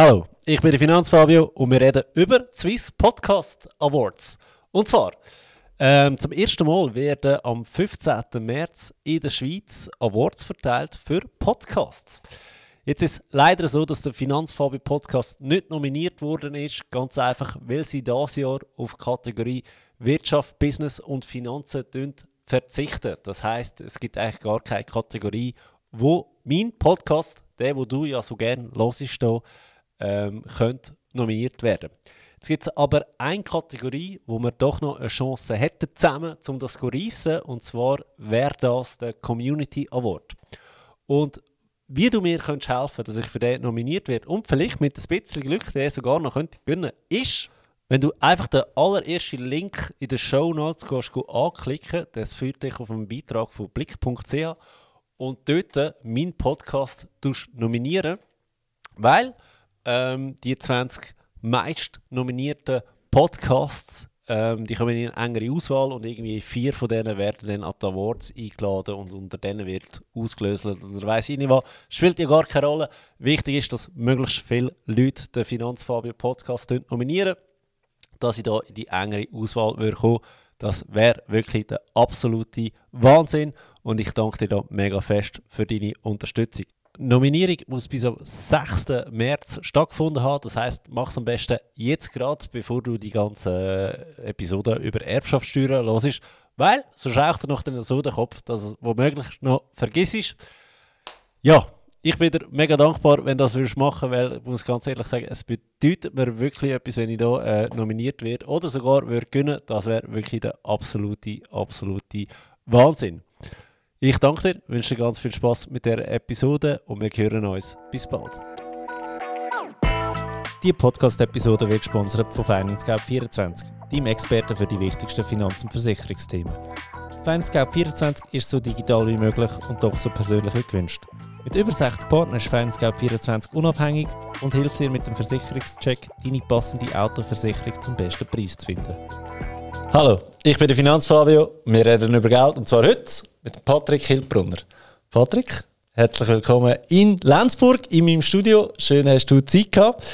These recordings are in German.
Hallo, ich bin der Finanzfabio und wir reden über Swiss Podcast Awards. Und zwar, ähm, zum ersten Mal werden am 15. März in der Schweiz Awards verteilt für Podcasts. Jetzt ist leider so, dass der Finanzfabio Podcast nicht nominiert worden ist, ganz einfach, weil sie dieses Jahr auf Kategorie Wirtschaft, Business und Finanzen verzichten. Das heißt, es gibt eigentlich gar keine Kategorie, wo mein Podcast, der, wo du ja so gerne hörst, hier, ähm, könnte nominiert werden. Jetzt gibt es aber eine Kategorie, wo wir doch noch eine Chance hätten, zusammen, um das zu reissen, und zwar wäre das der Community Award. Und wie du mir könntest helfen dass ich für den nominiert werde und vielleicht mit ein bisschen Glück den sogar noch könnte gewinnen ist, wenn du einfach den allerersten Link in den Show Notes gehst, anklicken, das führt dich auf einen Beitrag von blick.ch und dort meinen Podcast nominieren, weil ähm, die 20 meist nominierten Podcasts, ähm, die kommen in eine engere Auswahl und irgendwie vier von denen werden dann an die Awards eingeladen und unter denen wird ausgelöst oder weiss ich nicht was. Spielt ja gar keine Rolle. Wichtig ist, dass möglichst viele Leute den Finanzfabio Podcast nominieren, dass ich da in die engere Auswahl kommen das wäre wirklich der absolute Wahnsinn und ich danke dir da mega fest für deine Unterstützung. Nominierung muss bis am 6. März stattgefunden haben. Das heißt, mach es am besten jetzt gerade, bevor du die ganze äh, Episode über Erbschaftssteuern hörst. Weil sonst raucht er noch so den Kopf, dass es womöglich noch vergisst. Ja, ich bin dir mega dankbar, wenn du das würdest machen, weil ich muss ganz ehrlich sagen, es bedeutet mir wirklich etwas, wenn ich hier äh, nominiert werde oder sogar würde gewinnen. Das wäre wirklich der absolute, absolute Wahnsinn. Ich danke dir, wünsche dir ganz viel Spaß mit der Episode und wir hören uns. Bis bald. Die Podcast-Episode wird gesponsert von FinanceGap24, deinem Experten für die wichtigsten Finanz- und Versicherungsthemen. FinanceGap24 ist so digital wie möglich und doch so persönlich wie gewünscht. Mit über 60 Partnern ist FinanceGap24 unabhängig und hilft dir mit dem Versicherungscheck, deine passende Autoversicherung zum besten Preis zu finden. Hallo, ich bin der Finanzfabio. Wir reden über Geld und zwar heute mit Patrick Hildbrunner. Patrick, herzlich willkommen in Lenzburg, in meinem Studio. Schön, hast du Zeit gehabt.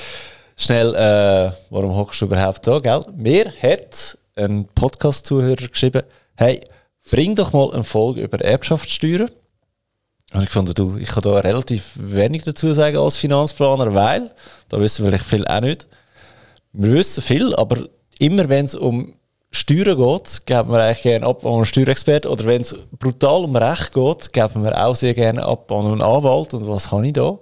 Schnell, äh, warum hockst du überhaupt da, gell? Mir hat ein Podcast-Zuhörer geschrieben, hey, bring doch mal eine Folge über Erbschaftssteuern. Und ich fand, du, ich kann da relativ wenig dazu sagen als Finanzplaner, weil, da wissen wir vielleicht viel auch nicht. Wir wissen viel, aber immer wenn es um Steuern geht, geben wir eigentlich gerne ab an einen Steuerexperten. Oder wenn es brutal um Recht geht, geben wir auch sehr gerne ab an einen Anwalt. Und was habe ich da?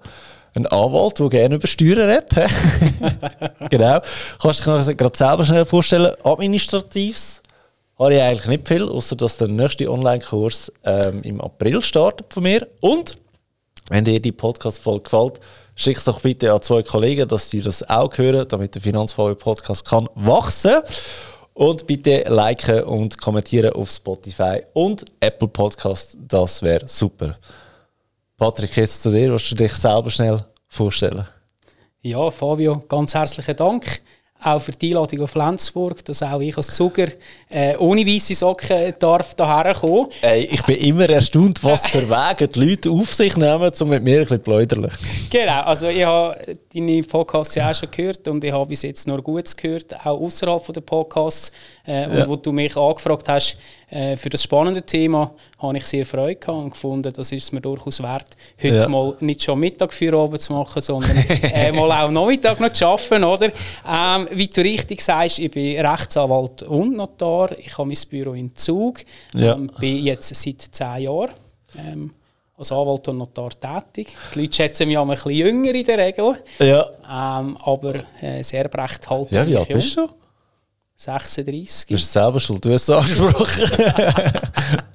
Ein Anwalt, der gerne über Steuern redet. genau. Kannst du dich gerade selber schnell vorstellen? Administratives habe ich eigentlich nicht viel, außer dass der nächste Online-Kurs ähm, im April startet von mir. Und wenn dir die Podcast-Folge gefällt, schick es doch bitte an zwei Kollegen, dass sie das auch hören, damit der Finanzfall-Podcast kann wachsen kann. Und bitte liken und kommentieren auf Spotify und Apple Podcast. Das wäre super. Patrick, jetzt zu dir. Willst du dich selber schnell vorstellen? Ja, Fabio, ganz herzlichen Dank auch für die Einladung auf Lenzburg, dass auch ich als Zuger äh, ohne weiße Socken darf hierher kommen. Hey, ich bin immer erstaunt, was für Wege die Leute auf sich nehmen, um mit mir ein bisschen pläudern. Genau, also ich habe deine Podcasts ja auch schon gehört und ich habe bis jetzt nur Gutes gehört, auch außerhalb der Podcasts. Äh, und wo du mich angefragt hast äh, für das spannende Thema, habe ich sehr Freude gehabt und gefunden, das ist es mir durchaus wert, heute ja. mal nicht schon Mittag für oben zu machen, sondern äh, mal auch Nachmittag noch zu arbeiten, oder? Ähm, wie du richtig sagst, ich bin Rechtsanwalt und Notar. Ich habe mein Büro in Zug. Ja. Ähm, bin jetzt seit zehn Jahren ähm, als Anwalt und Notar tätig. Die Leute schätzen mich auch ein bisschen jünger in der Regel. Ja. Ähm, aber äh, sehr brecht halt. Ja, wie alt bist du? 36. Du bist selber schuld, du hast es angesprochen.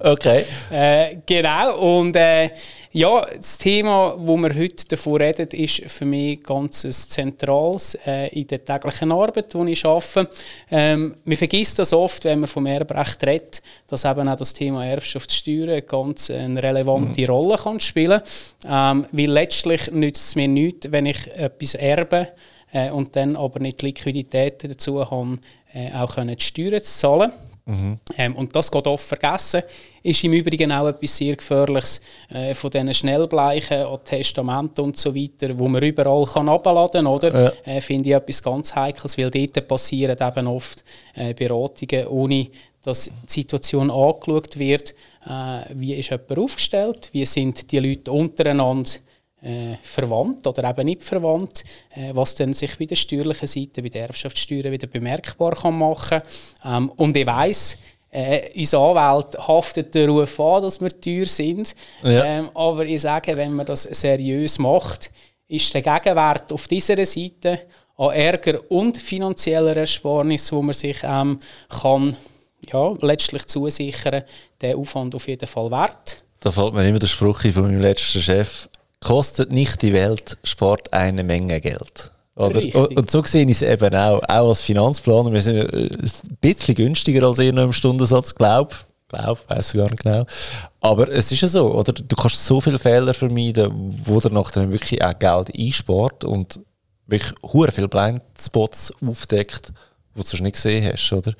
okay. Äh, genau, und äh, ja, das Thema, wo wir heute davon reden, ist für mich ganz zentrales äh, in der täglichen Arbeit, die ich arbeite. Ähm, man vergisst das oft, wenn man vom Erbrecht redet, dass eben auch das Thema Erbschaftssteuern ganz eine relevante mhm. Rolle kann spielen kann. Ähm, weil letztlich nützt es mir nichts, wenn ich etwas erbe, äh, und dann aber nicht die Liquidität dazu haben, äh, auch können die Steuern zu zahlen. Mhm. Ähm, und das geht oft vergessen. Ist im Übrigen auch etwas sehr Gefährliches äh, von diesen Schnellbleichen an Testamenten und so weiter, wo man überall kann abladen kann. Ja. Äh, Finde ich etwas ganz Heikles, weil dort passieren eben oft äh, Beratungen, ohne dass die Situation angeschaut wird. Äh, wie ist jemand aufgestellt? Wie sind die Leute untereinander? Äh, verwandt oder eben nicht verwandt, äh, was dann sich bei der steuerlichen Seite, bei der Erbschaftssteuer wieder bemerkbar kann machen ähm, Und ich weiss, äh, unser Anwalt haftet den Ruf an, dass wir teuer sind. Ja. Ähm, aber ich sage, wenn man das seriös macht, ist der Gegenwert auf dieser Seite an Ärger und finanzieller Ersparnis, wo man sich ähm, kann, ja, letztlich zusichern, der Aufwand auf jeden Fall wert. Da fällt mir immer der Spruch von meinem letzten Chef, kostet nicht die Welt, spart eine Menge Geld. Oder? Und, und so sehe ich es eben auch, auch als Finanzplaner. Wir sind äh, ein bisschen günstiger als ihr noch im Stundensatz, glaube ich. Glaube, weiß gar nicht genau. Aber es ist ja so, oder? Du kannst so viele Fehler vermeiden, wo der nachher wirklich auch Geld einspart und wirklich hure viele Blindspots aufdeckt, die du sonst nicht gesehen hast, oder?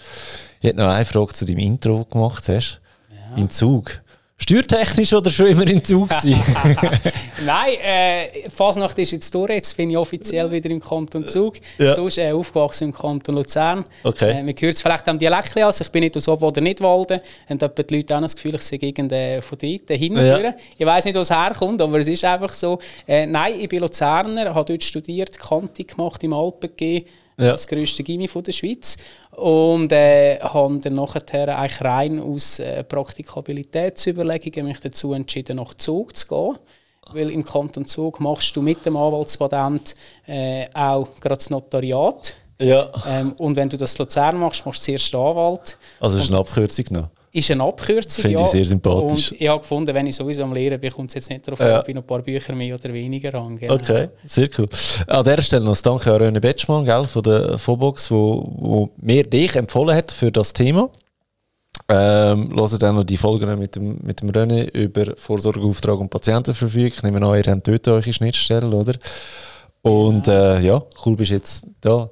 Ich hätte noch eine Frage zu deinem Intro gemacht hast. Ja. Im Zug. Steuertechnisch oder schon immer in Zug Nein, äh, Fasnacht ist jetzt durch. Jetzt bin ich offiziell wieder im Kanton Zug. Ja. Sonst äh, aufgewachsen im Kanton Luzern. Okay. Äh, man hört es vielleicht am Dialekt also ich bin nicht aus Obwalden, nicht Walden. Und etwa die Leute auch das Gefühl, ich sehe gegen äh, von dort hinführen. Ja. Ich weiß nicht, wo es herkommt, aber es ist einfach so. Äh, nein, ich bin Luzerner, habe dort studiert, Kante gemacht im Alpen ja. das grösste Gimmi der Schweiz. Und äh, habe dann nachher eigentlich rein aus äh, Praktikabilitätsüberlegungen mich dazu entschieden, nach Zug zu gehen. Weil im Kanton Zug machst du mit dem Anwaltspatent äh, auch gerade das Notariat. Ja. Ähm, und wenn du das Luzern machst, machst du zuerst Anwalt. Also ist eine Abkürzung noch? Ist eine Abkürzung. Finde ja. ich sehr sympathisch. Und ich habe gefunden, wenn ich sowieso am Lehren bin, kommt es jetzt nicht darauf ja. an, ob ich noch ein paar Bücher mehr oder weniger an. Genau. Okay, sehr cool. An dieser Stelle noch Danke an René Betschmann gell, von der Fobox, wo, wo mir dich empfohlen hat für das Thema. Ähm, hören dann noch die Folgen mit dem, mit dem René über Vorsorgeauftrag und Patientenverfügung. Ich nehme an, ihr habt dort eure Schnittstelle, oder? Und ja, äh, ja cool bist du jetzt da.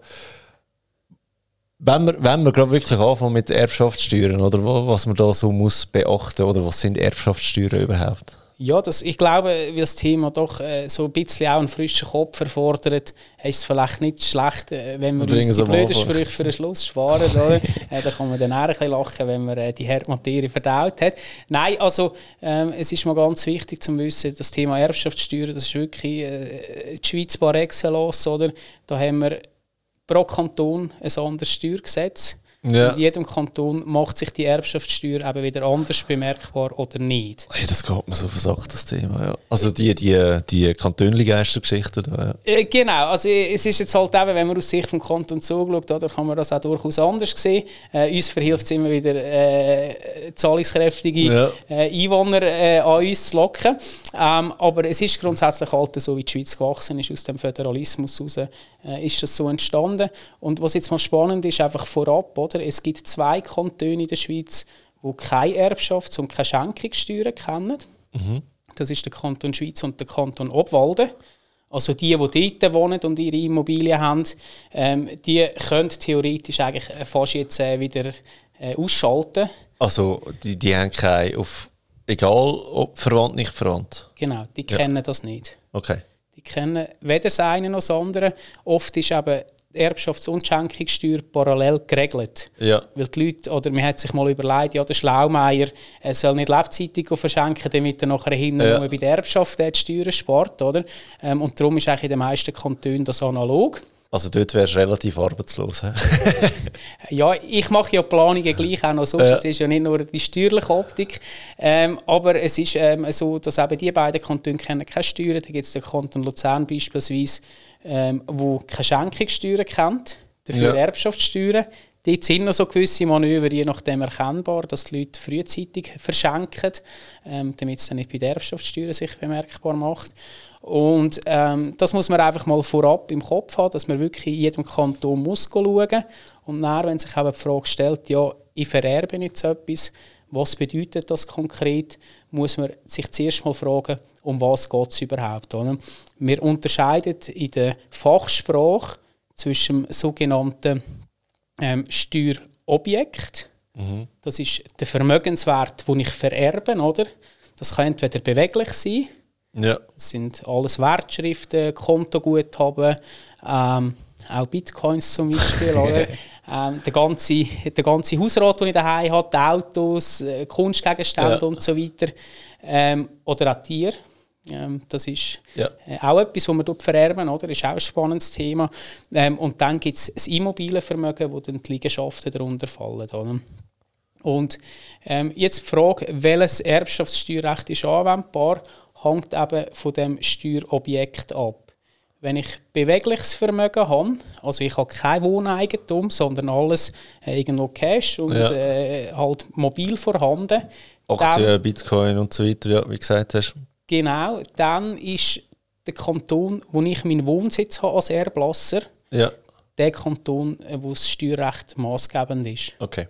Wenn wir, wenn wir gerade wirklich anfangen mit Erbschaftssteuern, oder was man da so muss beachten, oder was sind Erbschaftssteuern überhaupt? Ja, das, ich glaube, weil das Thema doch äh, so ein bisschen auch einen frischen Kopf erfordert, ist es vielleicht nicht schlecht, äh, wenn wir uns die blöden Sprüche für den Schluss sparen. oder? äh, da kann man dann auch ein bisschen lachen, wenn man äh, die Herdmaterie verdaut hat. Nein, also ähm, es ist mal ganz wichtig zu wissen, das Thema Erbschaftssteuer, das ist wirklich äh, die Schweiz par excellence. Oder? Da haben wir pro Kanton ein anderes Steuergesetz. Ja. In jedem Kanton macht sich die Erbschaftssteuer eben wieder anders bemerkbar oder nicht. Hey, das geht mir so versagt, das Thema. Ja. Also die, die, die Kantönli-Geistergeschichten. Ja. Äh, genau, also es ist jetzt halt eben, wenn man aus Sicht vom Kanton zuschaut, da kann man das auch durchaus anders sehen. Äh, uns verhilft es immer wieder, äh, zahlungskräftige ja. äh, Einwohner äh, an uns zu locken. Ähm, aber es ist grundsätzlich halt so, wie die Schweiz gewachsen ist, aus dem Föderalismus heraus, ist das so entstanden. Und was jetzt mal spannend ist, einfach vorab, oder? Es gibt zwei Kantone in der Schweiz, die keine Erbschafts- und keine Schenkungssteuern kennen. Mhm. Das ist der Kanton Schweiz und der Kanton Obwalden. Also die, die dort wohnen und ihre Immobilien haben, ähm, die können theoretisch eigentlich fast jetzt äh, wieder äh, ausschalten. Also die, die haben keine auf egal ob verwandt nicht verwandt. Genau, die ja. kennen das nicht. Okay. Die kennen weder das eine noch das andere. Oft ist eben Erbschafts- und Schenkungssteuer parallel geregelt. Ja. Weil die Leute, oder man hat sich mal überlegt, ja, der Schlaumeier er soll nicht lebzeitig verschenken, damit er nachher hinten ja. bei der Erbschaft die Steuern spart. Oder? Ähm, und darum ist eigentlich in den meisten Kantonen das analog. Also dort wärst du relativ arbeitslos. ja, ich mache ja Planungen gleich auch noch so. Ja. Es ist ja nicht nur die steuerliche Optik. Ähm, aber es ist ähm, so, dass eben die beiden Kantone kennen keine Steuern. Da gibt es den Kanton Luzern beispielsweise, ähm, wo keine Schenkungssteuern kennt, dafür ja. Erbschaftssteuern. Dort sind noch so gewisse Manöver, je nachdem erkennbar, dass die Leute frühzeitig verschenken, ähm, damit es dann nicht bei der Erbschaftssteuer sich bemerkbar macht. Und ähm, das muss man einfach mal vorab im Kopf haben, dass man wirklich in jedem Kanton muss schauen Und dann, wenn sich eben die Frage stellt, ja, ich vererbe jetzt etwas, was bedeutet das konkret, muss man sich zuerst mal fragen, um was geht es überhaupt. Oder? Wir unterscheiden in der Fachsprache zwischen dem sogenannten ähm, Steuerobjekt Das ist der Vermögenswert, den ich vererbe, oder? Das kann entweder beweglich sein, Ja. das sind alles Wertschriften, Kontoguthaben, ähm, auch Bitcoins zum Beispiel, oder? Ähm, der, ganze, der ganze Hausrat, den ich daheim habe, Autos, äh, Kunstgegenstände Ja. und so weiter. Ähm, oder auch Tiere. Ähm, das ist Ja. äh, auch etwas, was man dort vererben, oder? ist auch ein spannendes Thema. Ähm, und dann gibt es das Immobilienvermögen, wo dann die Liegenschaften darunter fallen. Oder? Und ähm, jetzt die Frage, welches Erbschaftssteuerrecht ist anwendbar, hängt eben von dem Steuerobjekt ab. Wenn ich bewegliches Vermögen habe, also ich habe kein Wohneigentum, sondern alles äh, irgendwo Cash und Ja. äh, halt mobil vorhanden, dann, Aktien, Bitcoin und so weiter, ja, wie du gesagt hast. Genau, dann ist der Kanton, wo ich meinen Wohnsitz habe als Erblasser, Ja, der Kanton, äh, wo das Steuerrecht maßgebend ist. okay.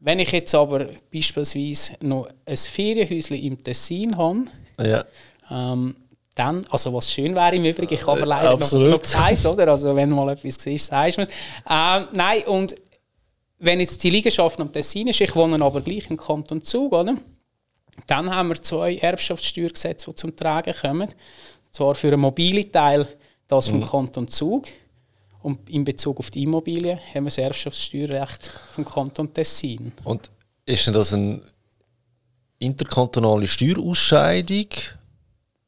Wenn ich jetzt aber beispielsweise noch ein Ferienhäuschen im Tessin habe, Ja. ähm, dann, also was schön wäre im Übrigen, ich habe leider noch, absolut. noch Preis, oder? Also wenn mal etwas siehst, sagst du mir. Ähm, nein, und wenn jetzt die Liegenschaft am Tessin ist, ich wohne aber gleich im Kanton Zug, oder? Dann haben wir zwei Erbschaftssteuergesetze, die zum Tragen kommen. Zwar für einen mobile Teil das vom Kanton Zug und in Bezug auf die Immobilie haben wir das Erbschaftssteuerrecht vom Kanton Tessin. Und ist denn das eine interkantonale Steuerausscheidung?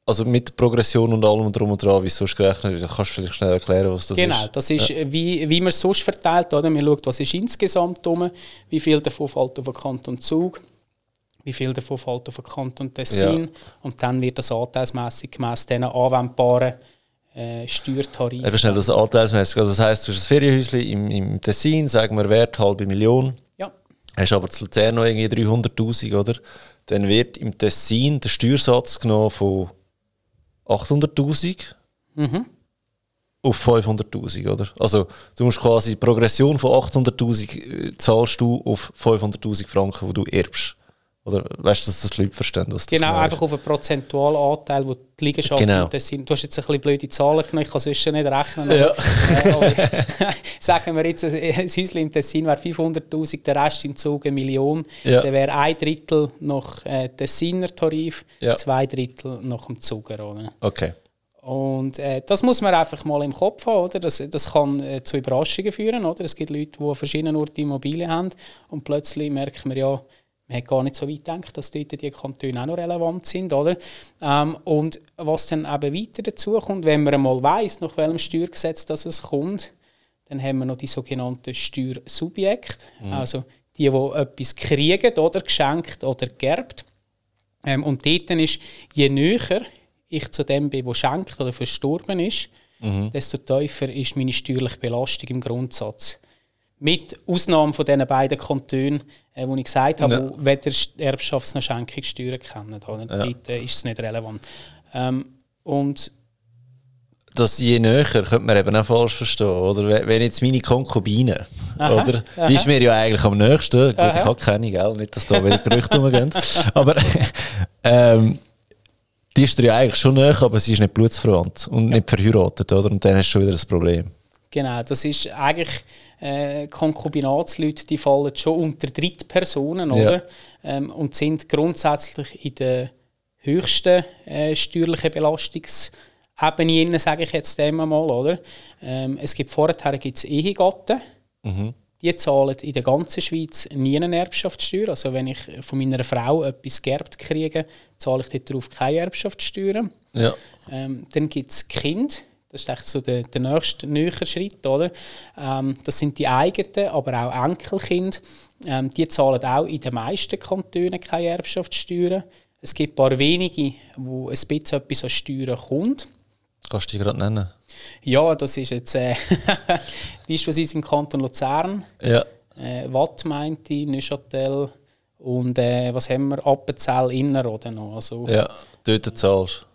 Also mit der Progression und allem drum und dran, wie es sonst gerechnet wird? Kannst du vielleicht schnell erklären, was das Genau, ist? das ist, äh, wie, wie man es sonst verteilt. Oder? Man schaut, was ist insgesamt rum, wie viel davon fällt auf den Kanton Zug, wie viel davon fällt auf den Kanton Tessin. Ja. Und dann wird das anteilsmässig gemäss diesen anwendbaren äh, Steuertarifen. Eben schnell das anteilsmäßig. Also das heisst, du hast ein Ferienhäuschen im, im Tessin, sagen wir Wert halbe Million, Ja, hast aber zu Luzern noch irgendwie 300'000, oder? Dann wird im Tessin der Steuersatz genommen von 800'000 Mhm. auf 500'000, oder? Also du musst quasi die Progression von 800'000 äh, zahlst du auf 500'000 Franken, die du erbst. Oder weißt du, dass das die Leute verstehen? Was das genau, genau einfach auf einen prozentualen Anteil, wo die Liegenschaft Genau. Tessin... Du hast jetzt ein bisschen blöde Zahlen genommen, ich kann sonst nicht rechnen. Ja. Äh, aber sagen wir jetzt, ein Häuschen im Tessin wäre 500'000, der Rest im Zug eine Million. Ja. Dann wäre ein Drittel nach äh, Tessiner Tarif, Ja. zwei Drittel nach dem Zuger. Oder? Okay. Und äh, das muss man einfach mal im Kopf haben. Oder? Das, das kann äh, zu Überraschungen führen. Oder? Es gibt Leute, die an verschiedenen Orten Immobilien haben und plötzlich merkt man ja, man hat gar nicht so weit gedacht, dass dort die Kantone auch noch relevant sind. Oder? Ähm, und was dann eben weiter dazu kommt, wenn man einmal weiss, nach welchem Steuergesetz das es kommt, dann haben wir noch die sogenannten Steuersubjekte, also die, die etwas kriegen oder geschenkt oder geerbt. Ähm, und dort ist, je näher ich zu dem bin, der schenkt oder verstorben ist, desto tiefer ist meine steuerliche Belastung im Grundsatz. Mit Ausnahme von diesen beiden Kantonen, äh, wo ich gesagt habe, Ja. wo weder Erbschafts- noch Schenkungssteuern kennen. Oder? Dort äh, ist es nicht relevant. Ähm, und Das je näher könnte man eben auch falsch verstehen. Oder? Wenn- jetzt meine Konkubine, Aha, oder? aha. die ist mir ja eigentlich am nächsten. Gut, Aha. ich habe keine, gell? nicht, dass da wieder Gerüchte rumgehen. Aber ähm, die ist dir ja eigentlich schon näher, aber sie ist nicht blutsverwandt und nicht verheiratet. Oder? Und dann hast du schon wieder ein Problem. Genau, das ist eigentlich äh, Konkubinatsleute, die fallen schon unter Drittpersonen, Ja. oder? Ähm, und sind grundsätzlich in der höchsten äh, steuerlichen Belastungsebene, sage ich jetzt einmal, oder? Ähm, es gibt vorher gibt's Ehegatten, die zahlen in der ganzen Schweiz nie eine Erbschaftssteuer. Also wenn ich von meiner Frau etwas geerbt kriege, zahle ich darauf keine Erbschaftssteuer. Ja. Ähm, dann gibt es Kind. Das ist echt so der, der nächste nähere Schritt. Oder? Ähm, das sind die eigenen, aber auch Enkelkinder. Ähm, die zahlen auch in den meisten Kantonen keine Erbschaftssteuern. Es gibt ein paar wenige, wo ein bisschen etwas an Steuern kommt. Kannst du die gerade nennen? Ja, das ist jetzt äh, beispielsweise im Kanton Luzern, Ja. äh, Watt meinte ich, Neuchâtel und äh, was haben wir, Appenzell Innerrhoden noch. Also, Ja, dort zahlst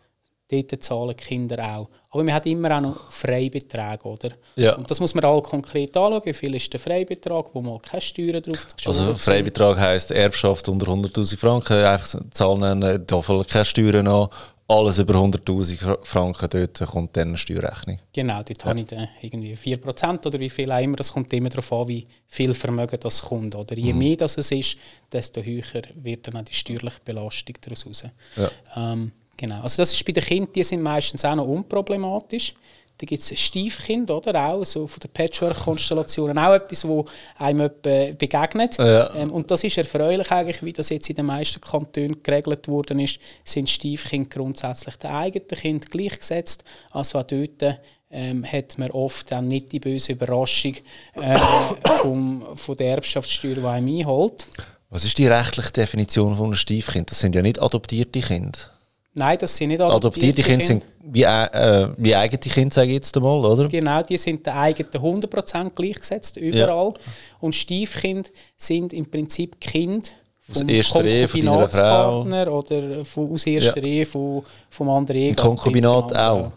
dort zahlen die Kinder auch. Aber wir haben immer auch noch Freibeträge, oder? Ja. Und das muss man all konkret anschauen. Wie viel ist der Freibetrag, wo mal keine Steuern drauf geschuldet Also Freibetrag heisst Erbschaft unter 100'000 Franken, einfach eine Zahl nennen, da fallen keine Steuern an. alles über 100'000 Franken, dort kommt dann eine Steuerrechnung. Genau, dort ja. habe ich dann irgendwie 4% oder wie viel auch immer. Das kommt immer darauf an, wie viel Vermögen das kommt. Oder je mhm. mehr das es ist, desto höher wird dann auch die steuerliche Belastung daraus raus. Ja. Ähm, genau. Also das ist bei den Kindern, die sind meistens auch noch unproblematisch. Da gibt es Stiefkind, oder? Auch so von den Patchwork-Konstellationen. Auch etwas, wo einem begegnet. Ja. Ähm, und das ist erfreulich eigentlich, wie das jetzt in den meisten Kantonen geregelt worden ist, sind Stiefkinder grundsätzlich den eigenen Kind gleichgesetzt. Also auch dort ähm, hat man oft dann nicht die böse Überraschung äh, vom, von der Erbschaftssteuer, die einem einholt. Was ist die rechtliche Definition von einem Stiefkind? Das sind ja nicht adoptierte Kinder. Nein, das sind nicht adoptierte, adoptierte Kinder. sind wie, äh, wie eigene Kinder, sage ich jetzt einmal, oder? Genau, die sind den eigenen 100% gleichgesetzt, überall. Ja. Und Stiefkinder sind im Prinzip Kinder vom Konkubinatspartner oder von, aus erster ja. Ehe von, vom anderen Ehe. Ein Konkubinat auch?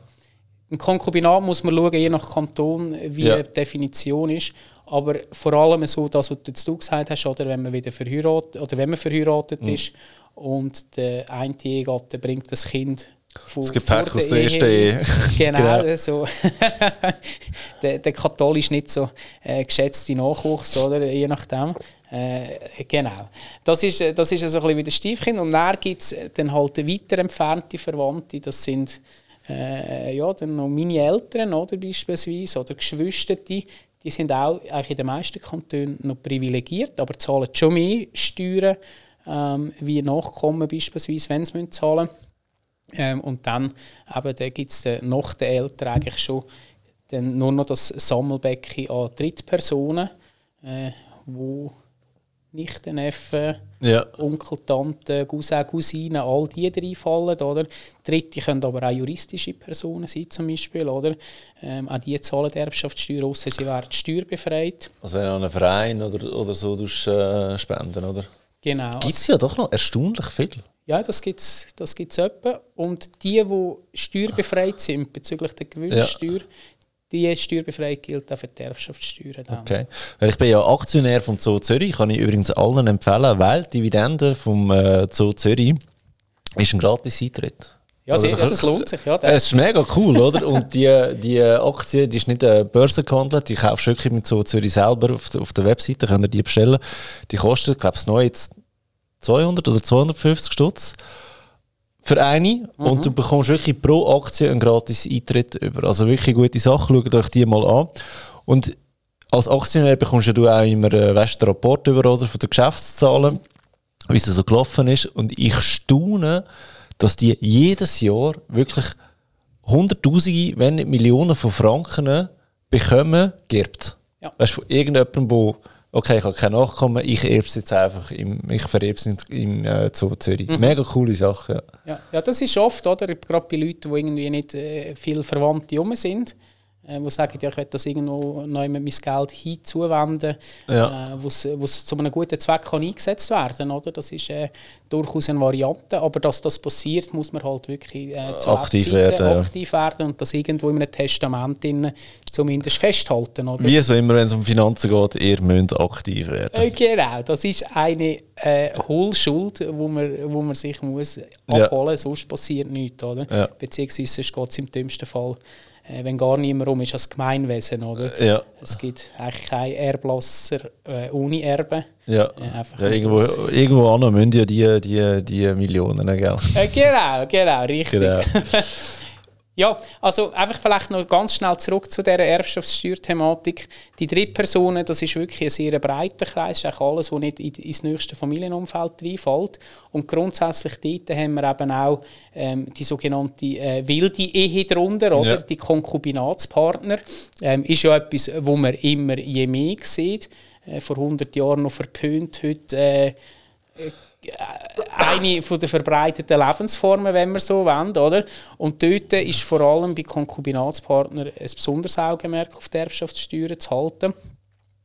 Ein Konkubinat muss man schauen, je nach Kanton, wie ja. die Definition ist. Aber vor allem so, das, was du jetzt gesagt hast, oder wenn man wieder verheiratet, oder wenn man verheiratet mhm. ist und der eine Ehegatte bringt das Kind von das Gepäck aus der ersten Ehe. Genau, genau. so. der, der katholisch nicht so äh, geschätzte Nachwuchs, oder? je nachdem. Äh, genau. Das ist, das ist also ein bisschen wie der Stiefkind. Und dann gibt es dann halt weiter entfernte Verwandte, das sind äh, ja, dann noch meine Eltern oder, beispielsweise, oder Geschwister, die sind auch eigentlich in den meisten Kantonen noch privilegiert, aber zahlen schon mehr Steuern ähm, wie Nachkommen beispielsweise, wenn sie zahlen müssen. Ähm, und dann, eben, da gibt es nach den Eltern eigentlich schon dann nur noch das Sammelbecken an Drittpersonen, äh, wo Nichten, Neffen, ja. Onkel, Tante, Cousin, Cousine, all die reinfallen. Oder? Dritte können aber auch juristische Personen sein, zum Beispiel. Oder? Ähm, auch die zahlen die Erbschaftssteuer, außer sie werden steuerbefreit. Also wenn du an einen Verein oder, oder so äh, spenden, oder? Genau. Gibt es ja doch noch erstaunlich viel. Ja, das gibt es das gibt's etwa. Und die, die steuerbefreit sind bezüglich der Gewinnsteuer, ja. die Steuerbefreiung gilt auch für die Erbschaftssteuer. Okay. Weil ich bin ja Aktionär vom Zoo Zürich, kann ich übrigens allen empfehlen, weil die Dividende vom äh, Zoo Zürich ist ein gratis Eintritt. Ja, also, ja, das lohnt sich. Ja, es ist mega cool, oder? Und die, die Aktie die ist nicht eine Börse gehandelt, die kaufst du wirklich mit so Zürich selber auf der, auf der Webseite, könnt ihr die bestellen. Die kostet, glaube ich, neu jetzt 200 oder 250 Stutz für eine mhm. und du bekommst wirklich pro Aktie einen gratis Eintritt über. Also wirklich gute Sache, schaut euch die mal an. Und als Aktionär bekommst du auch immer einen Rapport über oder, von den Geschäftszahlen, wie es so gelaufen ist. Und ich staune, dass die jedes Jahr wirklich Hunderttausende, wenn nicht Millionen von Franken bekommen, gibt. Ja. Weißt du, von irgendjemandem, wo okay, ich habe kein Nachkommen, ich erbe es jetzt einfach, im, ich vererbe es im äh, Zoo Zürich. Mhm. Mega coole Sache. Ja. ja. Ja, das ist oft, oder? Gerade bei Leuten, die irgendwie nicht äh, viele Verwandte rum sind äh, die sagen, ja, ich will das irgendwo neu mit mein Geld hinzuwenden, ja. äh, wo es zu einem guten Zweck kann eingesetzt werden kann. Das ist äh, durchaus eine Variante, aber dass das passiert, muss man halt wirklich äh, aktiv, werden, aktiv ja. werden und das irgendwo in einem Testament drin, zumindest festhalten. Oder? Wie so immer, wenn es um Finanzen geht, ihr müsst aktiv werden. Äh, genau, das ist eine äh, Hohlschuld, wo man, wo man sich muss abholen muss, sonst passiert nichts. Oder? Ja. Beziehungsweise sonst geht es im dümmsten Fall äh, wenn gar niemand rum ist, als Gemeinwesen. Oder? Ja. Es gibt eigentlich keinen Erblasser äh, ohne Erbe. Ja, äh, ja irgendwo, irgendwo an müssen ja die, die, die Millionen, gell? Äh, genau, genau, richtig. Genau. Ja, also einfach vielleicht noch ganz schnell zurück zu dieser Erbschaftssteuerthematik. Die Drittpersonen, das ist wirklich ein sehr breiter Kreis, das ist alles, was nicht ins nächste Familienumfeld reinfällt. Und grundsätzlich dort haben wir eben auch ähm, die sogenannte äh, wilde Ehe drunter, oder? Ja. die Konkubinatspartner. Ähm, ist ja etwas, wo man immer je mehr sieht. Äh, vor 100 Jahren noch verpönt, heute... Äh, eine von der verbreiteten Lebensformen, wenn wir so wollen, oder? Und dort ist vor allem bei Konkubinatspartnern ein besonderes Augenmerk auf die Erbschaftssteuern zu halten.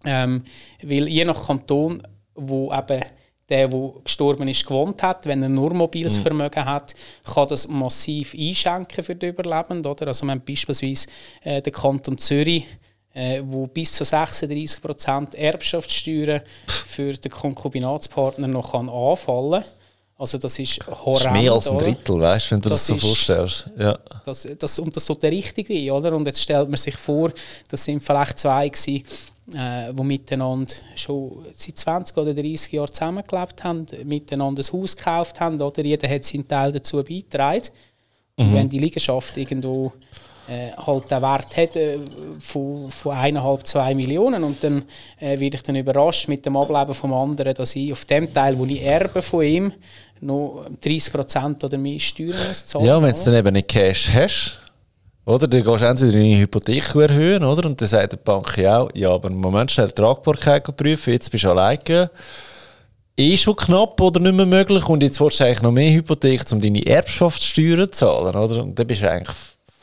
Ähm, weil je nach Kanton, wo eben der, der gestorben ist, gewohnt hat, wenn er nur mobiles mhm. Vermögen hat, kann das massiv einschenken für die Überlebenden. Oder? Also man beispielsweise äh, der Kanton Zürich äh, wo bis zu 36% Erbschaftssteuern für den Konkubinatspartner noch kann anfallen Also das ist horrend. Das ist mehr als ein Drittel, weißt wenn du das, das so vorstellst. Ja. Das, das, und das sollte richtig sein, oder? Und jetzt stellt man sich vor, das sind vielleicht zwei gewesen, äh, die miteinander schon seit 20 oder 30 Jahren zusammengelebt haben, miteinander ein Haus gekauft haben, oder? Jeder hat seinen Teil dazu beigetragen. Und mhm. wenn die Liegenschaft irgendwo halt den Wert hat äh, von, von 1,5, 2 Millionen und dann äh, werde ich dann überrascht mit dem Ableben vom anderen, dass ich auf dem Teil, wo ich erbe von ihm, noch 30% oder mehr Steuern muss zahlen. Ja, wenn du dann eben nicht Cash hast, oder? Dann gehst du entweder deine Hypothek erhöhen, oder? Und dann sagt die Bank ja auch, ja, aber im Moment schnell die Tragbarkeit prüfen, jetzt bist du alleine. Eh schon knapp oder nicht mehr möglich und jetzt willst du eigentlich noch mehr Hypothek, um deine Erbschaftssteuern zu zahlen, oder? Und dann bist du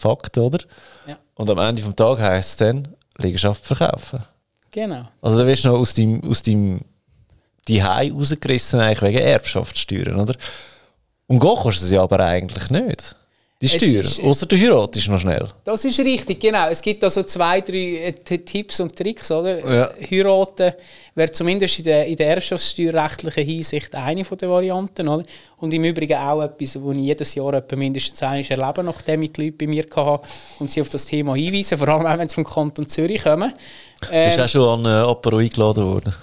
Fakt, oder? Ja. Und am Ende des Tages heisst es dann, Liegenschaft verkaufen. Genau. Also dann wirst du noch aus deinem, aus deinem die rausgerissen eigentlich wegen Erbschaftssteuern, oder? Und gehen kannst du es ja aber eigentlich nicht. Die Steuer, außer du heiratest noch schnell. Das ist richtig, genau. Es gibt also zwei, drei äh, Tipps und Tricks, oder? Ja. Heiraten wäre zumindest in der, in der erbschaftssteuerrechtlichen Hinsicht eine von den Varianten, oder? Und im Übrigen auch etwas, was ich jedes Jahr mindestens einmal erlebe, nachdem ich die Leute bei mir hatte und sie auf das Thema hinweisen, vor allem auch, wenn sie vom Kanton Zürich kommen. Ähm, Bist du auch schon an äh, Apero eingeladen worden?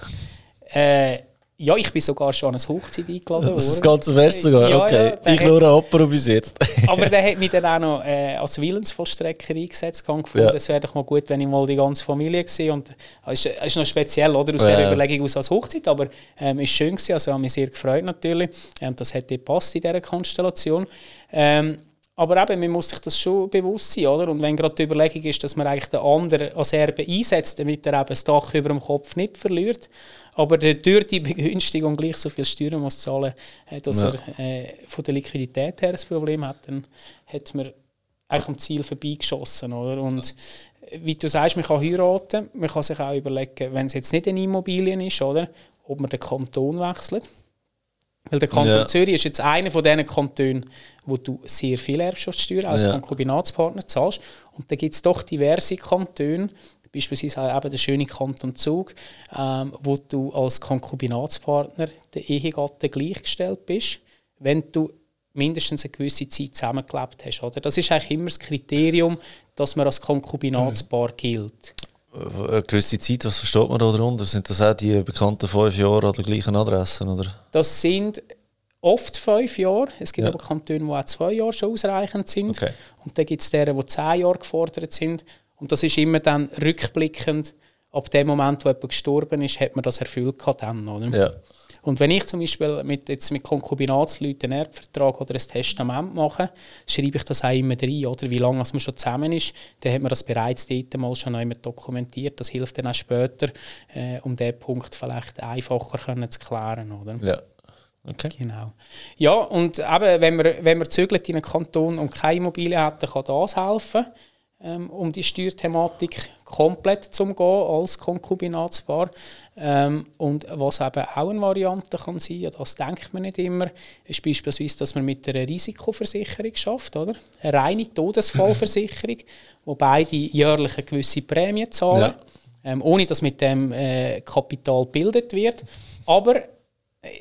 Äh, ja, ich bin sogar schon an eine Hochzeit eingeladen worden. Das ist das ganze Fest sogar? Ja, okay. Ja, ich nur ein Apero bis jetzt. aber der hat mich dann auch noch äh, als Willensvollstrecker eingesetzt. Gefunden. Ja. Es wäre doch mal gut, wenn ich mal die ganze Familie gesehen und Es ist, ist noch speziell, oder? Aus ja. der Überlegung aus als Hochzeit, aber ähm, ist schön gewesen. Also, habe mich sehr gefreut natürlich. Ähm, das hätte gepasst in dieser Konstellation. Ähm, aber eben, man muss sich das schon bewusst sein, oder? Und wenn gerade die Überlegung ist, dass man eigentlich den anderen als Erbe einsetzt, damit er eben das Dach über dem Kopf nicht verliert, aber durch die Begünstigung gleich so viel Steuern muss zahlen, äh, dass ja. er äh, von der Liquidität her ein Problem hat, dann hat man eigentlich am Ziel vorbeigeschossen, oder? Und wie du sagst, man kann heiraten, man kann sich auch überlegen, wenn es jetzt nicht eine Immobilie ist, oder? Ob man den Kanton wechselt. Weil der Kanton ja. Zürich ist jetzt einer von diesen Kantonen, wo du sehr viel Erbschaftssteuer als ja. Konkubinatspartner zahlst. Und da gibt es doch diverse Kantone, beispielsweise eben der schöne Kanton Zug, ähm, wo du als Konkubinatspartner der Ehegatte gleichgestellt bist, wenn du mindestens eine gewisse Zeit zusammengelebt hast. Oder? Das ist eigentlich immer das Kriterium, dass man als Konkubinatspaar gilt. Eine gewisse Zeit, was versteht man da darunter? Sind das auch die bekannten fünf Jahre an der gleichen Adresse? Oder? Das sind oft fünf Jahre. Es gibt ja. aber Kantone, die auch zwei Jahre schon ausreichend sind. Okay. Und dann gibt es deren, die zehn Jahre gefordert sind. Und das ist immer dann rückblickend, ab dem Moment, wo jemand gestorben ist, hat man das erfüllt dann, oder? Ja. Und wenn ich zum Beispiel mit, jetzt mit Konkubinatsleuten einen Erbvertrag oder ein Testament mache, schreibe ich das auch immer rein, oder? Wie lange man schon zusammen ist, dann hat man das bereits dort mal schon einmal dokumentiert. Das hilft dann auch später, äh, um diesen Punkt vielleicht einfacher können zu klären, oder? Ja. Okay. Genau. Ja, und eben, wenn man, wenn man zügelt in einem Kanton und keine Immobilie hat, dann kann das helfen ähm, um die Steuerthematik komplett zu gehen als Konkubinatspaar. Ähm, und was eben auch eine Variante kann sein, das denkt man nicht immer, ist beispielsweise, dass man mit einer Risikoversicherung schafft, oder? Eine reine Todesfallversicherung, wo beide jährlich eine gewisse Prämie zahlen, ja. ähm, ohne dass mit dem äh, Kapital gebildet wird. Aber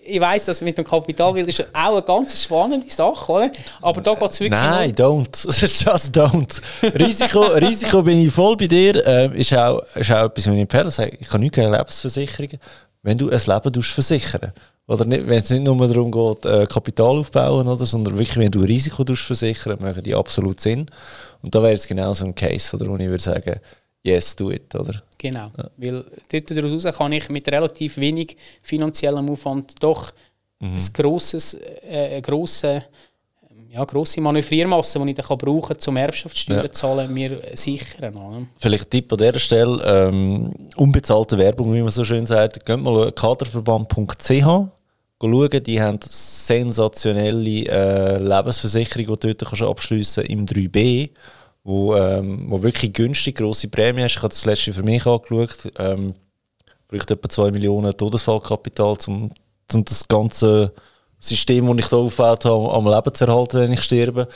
ich weiß, dass mit dem Kapitalbild ist auch eine ganz spannende Sache, oder? Aber da geht es wirklich. Nein, don't. Just don't. Risiko, Risiko bin ich voll bei dir. Äh, ist, auch, ist auch etwas, was ich empfehle. Ich kann nicht gegen Lebensversicherungen. Wenn du ein Leben versichern oder nicht, wenn es nicht nur darum geht, äh, Kapital aufbauen, oder, sondern wirklich, wenn du Risiko versichern machen die absolut Sinn. Und da wäre jetzt genau so ein Case, oder, wo ich würde sagen, yes, do it, oder? Genau, ja. weil dort daraus kann ich mit relativ wenig finanziellem Aufwand doch mhm. ein grosses, äh, eine grosse, ja, grosse Manövriermasse, die ich dann brauchen kann, um Erbschaftssteuern ja. zahlen, mir sichern. Oder? Vielleicht Tipp an dieser Stelle, ähm, unbezahlte Werbung, wie man so schön sagt, geht mal kaderverband.ch schauen, die haben sensationelle äh, Lebensversicherung, die du dort abschliessen kannst im 3B wo, ähm, wo wirklich günstig grosse Prämie hast. Ich habe das letzte für mich angeschaut. Ähm, braucht etwa 2 Millionen Todesfallkapital, um, um das ganze System, das ich hier aufgebaut habe, am Leben zu erhalten, wenn ich sterbe.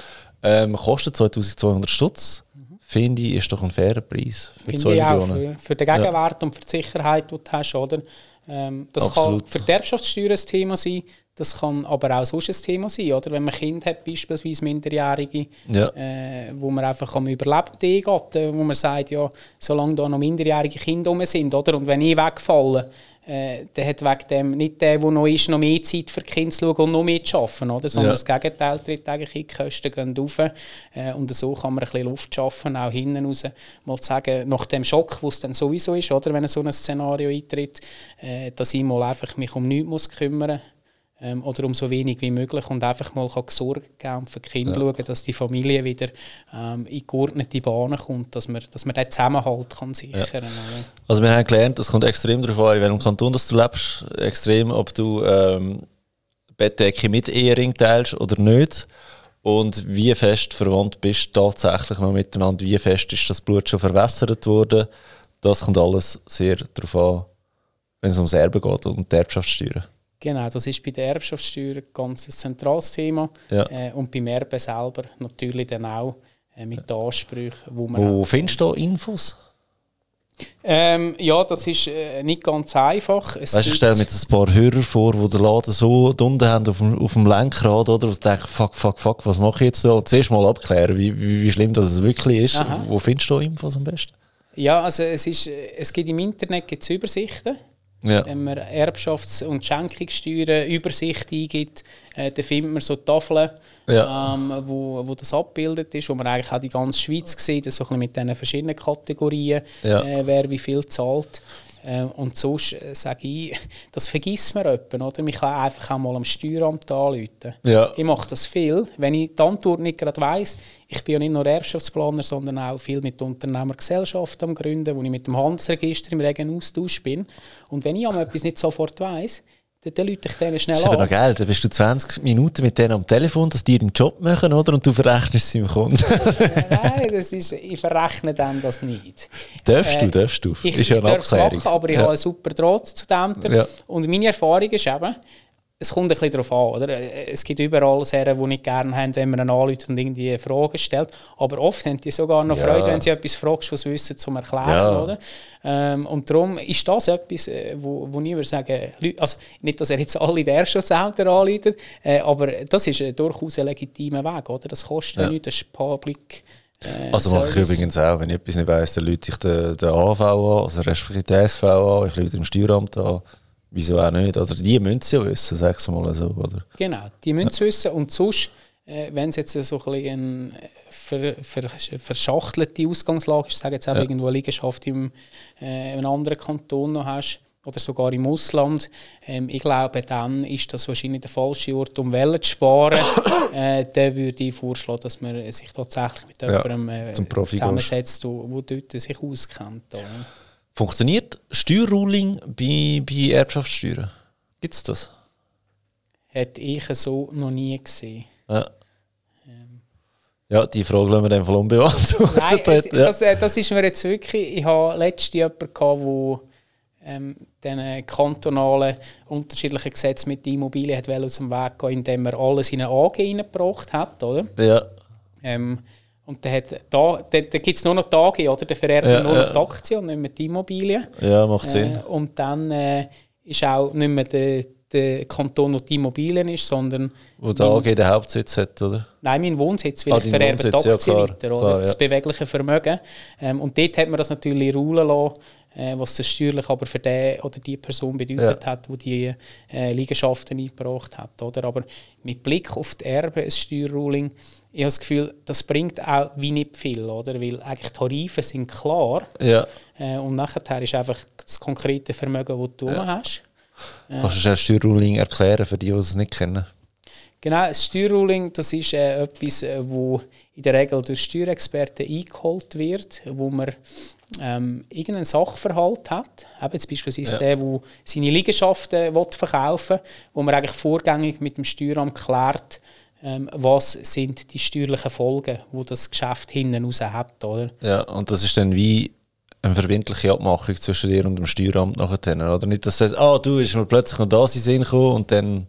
Ähm, kostet 2200 Stutz. Mhm. Finde ich, ist doch ein fairer Preis. Für Finde ich auch. Für, für, den Gegenwert ja. und für die Sicherheit, die du hast. Oder? Ähm, das Absolut. kann für die Erbschaftssteuer ein Thema sein. Das kann aber auch sonst ein Thema sein, oder? Wenn man Kind hat, beispielsweise Minderjährige, Ja. äh, wo man einfach am Überleben geht, wo man sagt, ja, solange da noch minderjährige Kinder rum sind, oder? Und wenn ich wegfalle, äh, dann hat wegen dem nicht der, der noch ist, noch mehr Zeit für die Kinder zu schauen und noch mehr zu arbeiten, oder? sondern Ja. das Gegenteil tritt eigentlich in die Kosten gehen rauf. Äh, und so kann man ein bisschen Luft schaffen, auch hinten raus. Mal zu sagen, nach dem Schock, wo es dann sowieso ist, oder? wenn so ein Szenario eintritt, äh, dass ich mal einfach mich um nichts muss kümmern muss ähm, oder um so wenig wie möglich und einfach mal kann Sorge geben und für die Kinder schauen, dass die Familie wieder ähm, in geordnete Bahnen kommt, dass man, dass man den Zusammenhalt kann sichern kann. Also wir haben gelernt, es kommt extrem darauf an, in welchem Kanton dass du lebst. Extrem, ob du ähm, Bettdecke mit Ehering teilst oder nicht. Und wie fest verwandt bist du tatsächlich noch miteinander. Wie fest ist das Blut schon verwässert worden. Das kommt alles sehr darauf an, wenn es ums Erbe geht und die Erbschaftssteuern. Genau, das ist bei der Erbschaftssteuer ein ganz zentrales Thema. Ja. Äh, und beim Erben selber natürlich dann auch äh, mit den Ansprüchen, wo man Wo findest du Infos? Ähm, ja, das ist äh, nicht ganz einfach. Es Weißt du, ich stelle mir jetzt ein paar Hörer vor, die den Laden so unten haben auf dem, auf dem Lenkrad, oder? Und denken, fuck, fuck, fuck, was mache ich jetzt da? Zuerst mal abklären, wie, wie, wie schlimm das wirklich ist. Aha. Wo findest du Infos am besten? Ja, also es, ist, äh, es gibt im Internet gibt's Übersichten. Ja. Wenn man Erbschafts- und Schenkungssteuern Übersicht eingibt, äh, dann findet man so Tafeln, Ja. ähm, wo, wo das abgebildet ist, wo man eigentlich auch die ganze Schweiz sieht, so ein bisschen mit diesen verschiedenen Kategorien, Ja. äh, wer wie viel zahlt. Äh, und sonst äh, sage ich, das vergisst man jemanden, oder? Man kann einfach auch mal am Steueramt anrufen. Ja. Ich mache das viel. Wenn ich die Antwort nicht gerade weiss, ich bin ja nicht nur Erbschaftsplaner, sondern auch viel mit Unternehmergesellschaften am Gründen, wo ich mit dem Handelsregister im regen Austausch bin. Und wenn ich einmal etwas nicht sofort weiss, dann, dann rufe ich denen schnell Das ist aber noch an. geil. Dann bist du 20 Minuten mit denen am Telefon, dass die ihren Job machen, oder? Und du verrechnest es im Kunden. Nein, das ist, ich verrechne dem das nicht. darfst du, Äh, darfst du. Ich, ist ja ich darf es machen, aber ich ja. habe einen super Draht zu Ämtern. Ja. Und meine Erfahrung ist eben, es kommt ein bisschen darauf an. Oder? Es gibt überall Serien, die nicht gerne haben, wenn man einen anruft und irgendwie Fragen stellt. Aber oft haben die sogar noch Ja. Freude, wenn sie etwas fragst, was sie wissen, zum Erklären. Ja. Oder? Ähm, und darum ist das etwas, äh, wo, wo ich würde sagen, also nicht, dass er jetzt alle der Erstschutzämter anleitet, äh, aber das ist äh, durchaus ein legitimer Weg. Oder? Das kostet Ja. nichts, das ist Public. Äh, Also mache ich übrigens auch, wenn ich etwas nicht weiss, dann rufe ich den, den AV an, also respektive den SV an, ich rufe im Steueramt an. Wieso auch nicht? Oder die müssen es ja wissen, sag's mal so, oder? Genau, die müssen es wissen. Und sonst, äh, wenn es jetzt so ein bisschen eine ver, ver, verschachtelte Ausgangslage ist, sage jetzt auch Ja. irgendwo eine Liegenschaft im, äh, in einem anderen Kanton noch hast oder sogar im Ausland, ähm, ich glaube, dann ist das wahrscheinlich der falsche Ort, um Wellen zu sparen. äh, dann würde ich vorschlagen, dass man sich tatsächlich mit Ja, jemandem äh, zum Profi zusammensetzt, der dort sich auskennt. Oder? Funktioniert Steuerruling bei, bei Erbschaftssteuern? Gibt es das? Hätte ich so noch nie gesehen. Ja. Ja, die Frage lassen wir dann voll unbeantwortet. Nein, es, ja. das, äh, das ist mir jetzt wirklich. Ich habe letztens jemanden gehabt, der ähm, den kantonalen unterschiedlichen Gesetzen mit der Immobilie hat aus dem Weg gehen, indem er alles in eine AG reingebracht hat, oder? ja. Ähm, und dann, hat, da, da, da gibt es nur noch die AG, oder? Dann vererbt Ja, man nur ja. noch die Aktie und nicht mehr die Immobilie. ja, macht Sinn. Äh, und dann äh, ist auch nicht mehr der, der Kanton, der die Immobilien ist, sondern Wo der AG den Hauptsitz hat, oder? Nein, mein Wohnsitz, weil Ah, ich vererbe die Wohnsitz, ja, Aktien klar, weiter, oder? klar, das ja. bewegliche Vermögen. Ähm, und dort hat man das natürlich ruhen lassen, äh, was das steuerlich aber für den oder die Person bedeutet hat, die die äh, Liegenschaften eingebracht hat. Oder? Aber mit Blick auf die Erbe, ein Steuerruling, ich habe das Gefühl, das bringt auch wie nicht viel, oder? weil eigentlich die Tarife sind klar Ja. äh, und nachher ist einfach das konkrete Vermögen, das du ja. hast. Kannst du ein Steuerruling erklären für die, die es nicht kennen? Genau, das Steuerruling, das ist äh, etwas, äh, wo in der Regel durch Steuerexperten eingeholt wird, wo man ähm, irgendeinen Sachverhalt hat, eben jetzt beispielsweise Ja. der, der seine Liegenschaften will verkaufen will, wo man eigentlich vorgängig mit dem Steueramt klärt, was sind die steuerlichen Folgen, wo das Geschäft hinten raus hat, oder? Ja, und das ist dann wie eine verbindliche Abmachung zwischen dir und dem Steueramt nachher, oder? Nicht, dass du sagst, ah, du ist mir plötzlich noch das in Sinn gekommen und dann...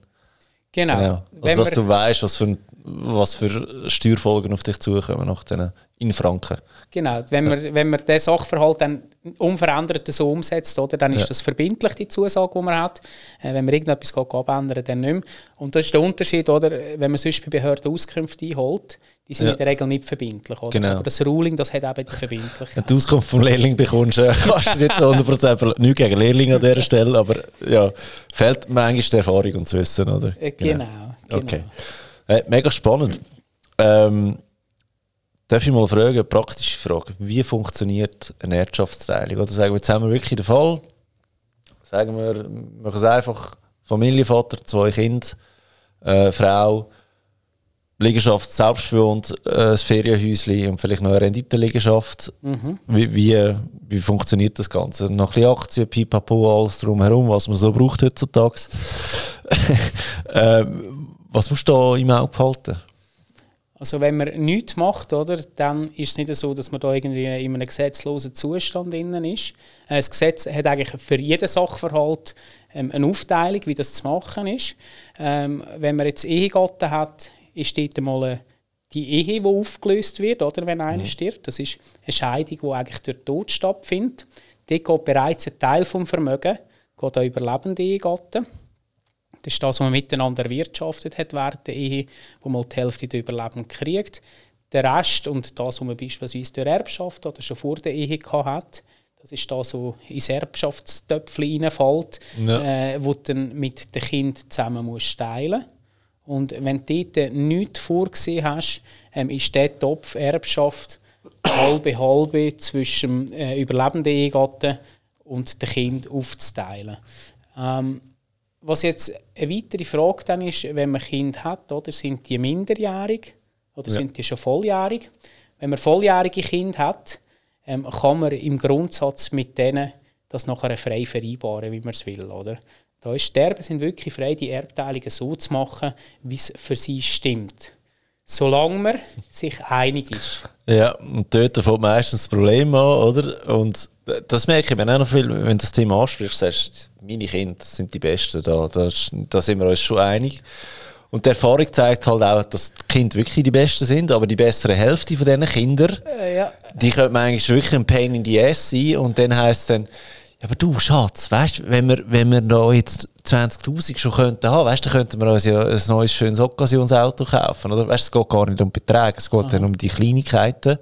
Genau. Genau. Wenn Also, dass wir- du weißt, was für, was für Steuerfolgen auf dich zukommen nach denen in Franken. Genau, wenn man, wenn man den Sachverhalt dann unverändert so umsetzt, oder, dann ist Ja. das verbindlich, die Zusage, die man hat. Äh, wenn man irgendetwas abändern dann nicht mehr. Und das ist der Unterschied, oder, wenn man sonst bei Behörden Auskünfte einholt, die sind Ja. in der Regel nicht verbindlich. Oder? Genau. Aber das Ruling, das hat eben die Verbindlichkeit. Wenn du die Auskunft vom Lehrling bekommst, äh, kannst du nicht zu 100% ver- nicht gegen Lehrlinge an dieser Stelle, aber ja, fehlt manchmal die Erfahrung und das Wissen, oder? Äh, genau. genau. Okay. Äh, mega spannend. Ähm, darf ich mal fragen, eine praktische Frage, wie funktioniert eine Erbschaftsteilung? Oder sagen wir, jetzt haben wir wirklich den Fall, sagen wir, wir machen es einfach, Familie, Vater, zwei Kinder, äh, Frau, Liegenschaft selbst bewohnt, äh, ein Ferienhäuschen und vielleicht noch eine Renditeliegenschaft. Wie, wie, wie funktioniert das Ganze? Noch ein bisschen Aktien, Pipapo, alles drumherum, was man so braucht heutzutage. ähm, was musst du da im Auge behalten? Also wenn man nichts macht, oder, dann ist es nicht so, dass man da irgendwie in einem gesetzlosen Zustand innen ist. Äh, Das Gesetz hat eigentlich für jeden Sachverhalt ähm, eine Aufteilung, wie das zu machen ist. Ähm, wenn man jetzt Ehegatten hat, ist dort mal die Ehe, die aufgelöst wird, oder, wenn einer stirbt. Das ist eine Scheidung, die eigentlich durch den Tod stattfindet. Dort geht bereits ein Teil vom Vermögen geht an überlebende Ehegatten. Das ist das, was man miteinander erwirtschaftet hat während der Ehe, wo man die Hälfte der Überlebenden kriegt. Der Rest und das, was man beispielsweise durch Erbschaft oder schon vor der Ehe hat, das ist das, was ins Erbschaftstöpfchen reinfällt, Ja. äh, wo du dann mit dem Kind zusammen musst teilen Und wenn du dort nichts vorgesehen hast, ähm, ist der Topf Erbschaft halbe halbe zwischen dem äh, überlebenden Ehegatten und dem Kind aufzuteilen. Ähm, was jetzt eine weitere Frage dann ist, wenn man Kind hat, oder, sind die minderjährig oder Ja. sind die schon volljährig? Wenn man volljährige Kinder hat, ähm, kann man im Grundsatz mit denen das nachher frei vereinbaren, wie man es will. Oder? Da ist die Erben sind wirklich frei, die Erbteilungen so zu machen, wie es für sie stimmt. Solange man sich einig ist. Ja, und dort fängt meistens das Problem an, oder? Und das merke ich mir auch noch viel, wenn du das Thema ansprichst, sagst meine Kinder sind die Besten, da, da, da sind wir uns schon einig. Und die Erfahrung zeigt halt auch, dass die Kinder wirklich die Besten sind, aber die bessere Hälfte von diesen Kindern, Äh, ja. die könnte man eigentlich wirklich ein Pain in the Ass sein und dann heisst es dann, ja, aber du, Schatz, weißt du, wenn wir, wenn wir da jetzt 20.000 schon könnten haben, weißt dann könnten wir uns ja ein neues, schönes Occasionsauto kaufen, oder? Weißt es geht gar nicht um Beträge, es geht dann um die Kleinigkeiten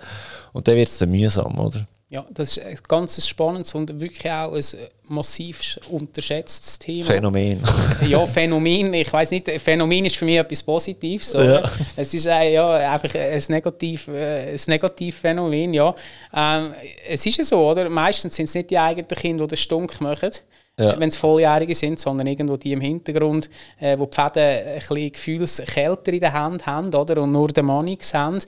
und dann wird es dann mühsam, oder? Ja, das ist ein ganz spannendes und wirklich auch ein massiv unterschätztes Thema. Phänomen. ja, Phänomen, ich weiß nicht, Phänomen ist für mich etwas Positives. Ja. Es ist äh, ja, einfach ein, Negativ, äh, ein Negativphänomen, ja. Ähm, es ist ja so, oder? Meistens sind es nicht die eigenen Kinder, die den Stunk machen, Ja. wenn es Volljährige sind, sondern irgendwo die im Hintergrund, äh, wo die Fäden ein bisschen gefühlskälter in der Hand haben, oder? Und nur den Mann sehen.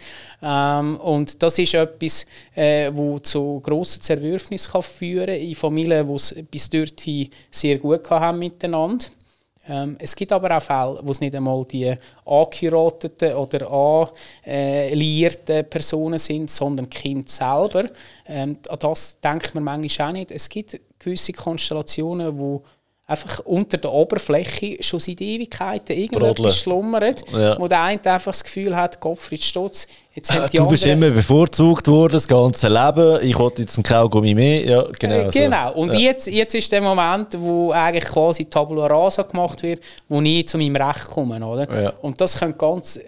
Ähm, und das ist etwas, äh, wo zu grossen Zerwürfnissen kann führen in Familien, die es bis dorthin sehr gut haben miteinander. Ähm, es gibt aber auch Fälle, wo es nicht einmal die angeheirateten oder anliierten Personen sind, sondern die Kinder selber. Ähm, an das denkt man manchmal auch nicht. Es gibt gewisse Konstellationen, wo einfach unter der Oberfläche schon seit Ewigkeiten irgendetwas schlummert, Ja. wo der eine einfach das Gefühl hat, Gottfried Stutz, jetzt haben die Du bist immer bevorzugt worden, das ganze Leben. Ich wollte jetzt einen Kaugummi mehr. Ja, genau. Äh, so. genau. Und ja. jetzt, jetzt ist der Moment, wo eigentlich quasi Tabula Rasa gemacht wird, wo ich zu meinem Recht komme. Oder? Ja. Und das können ganz äh,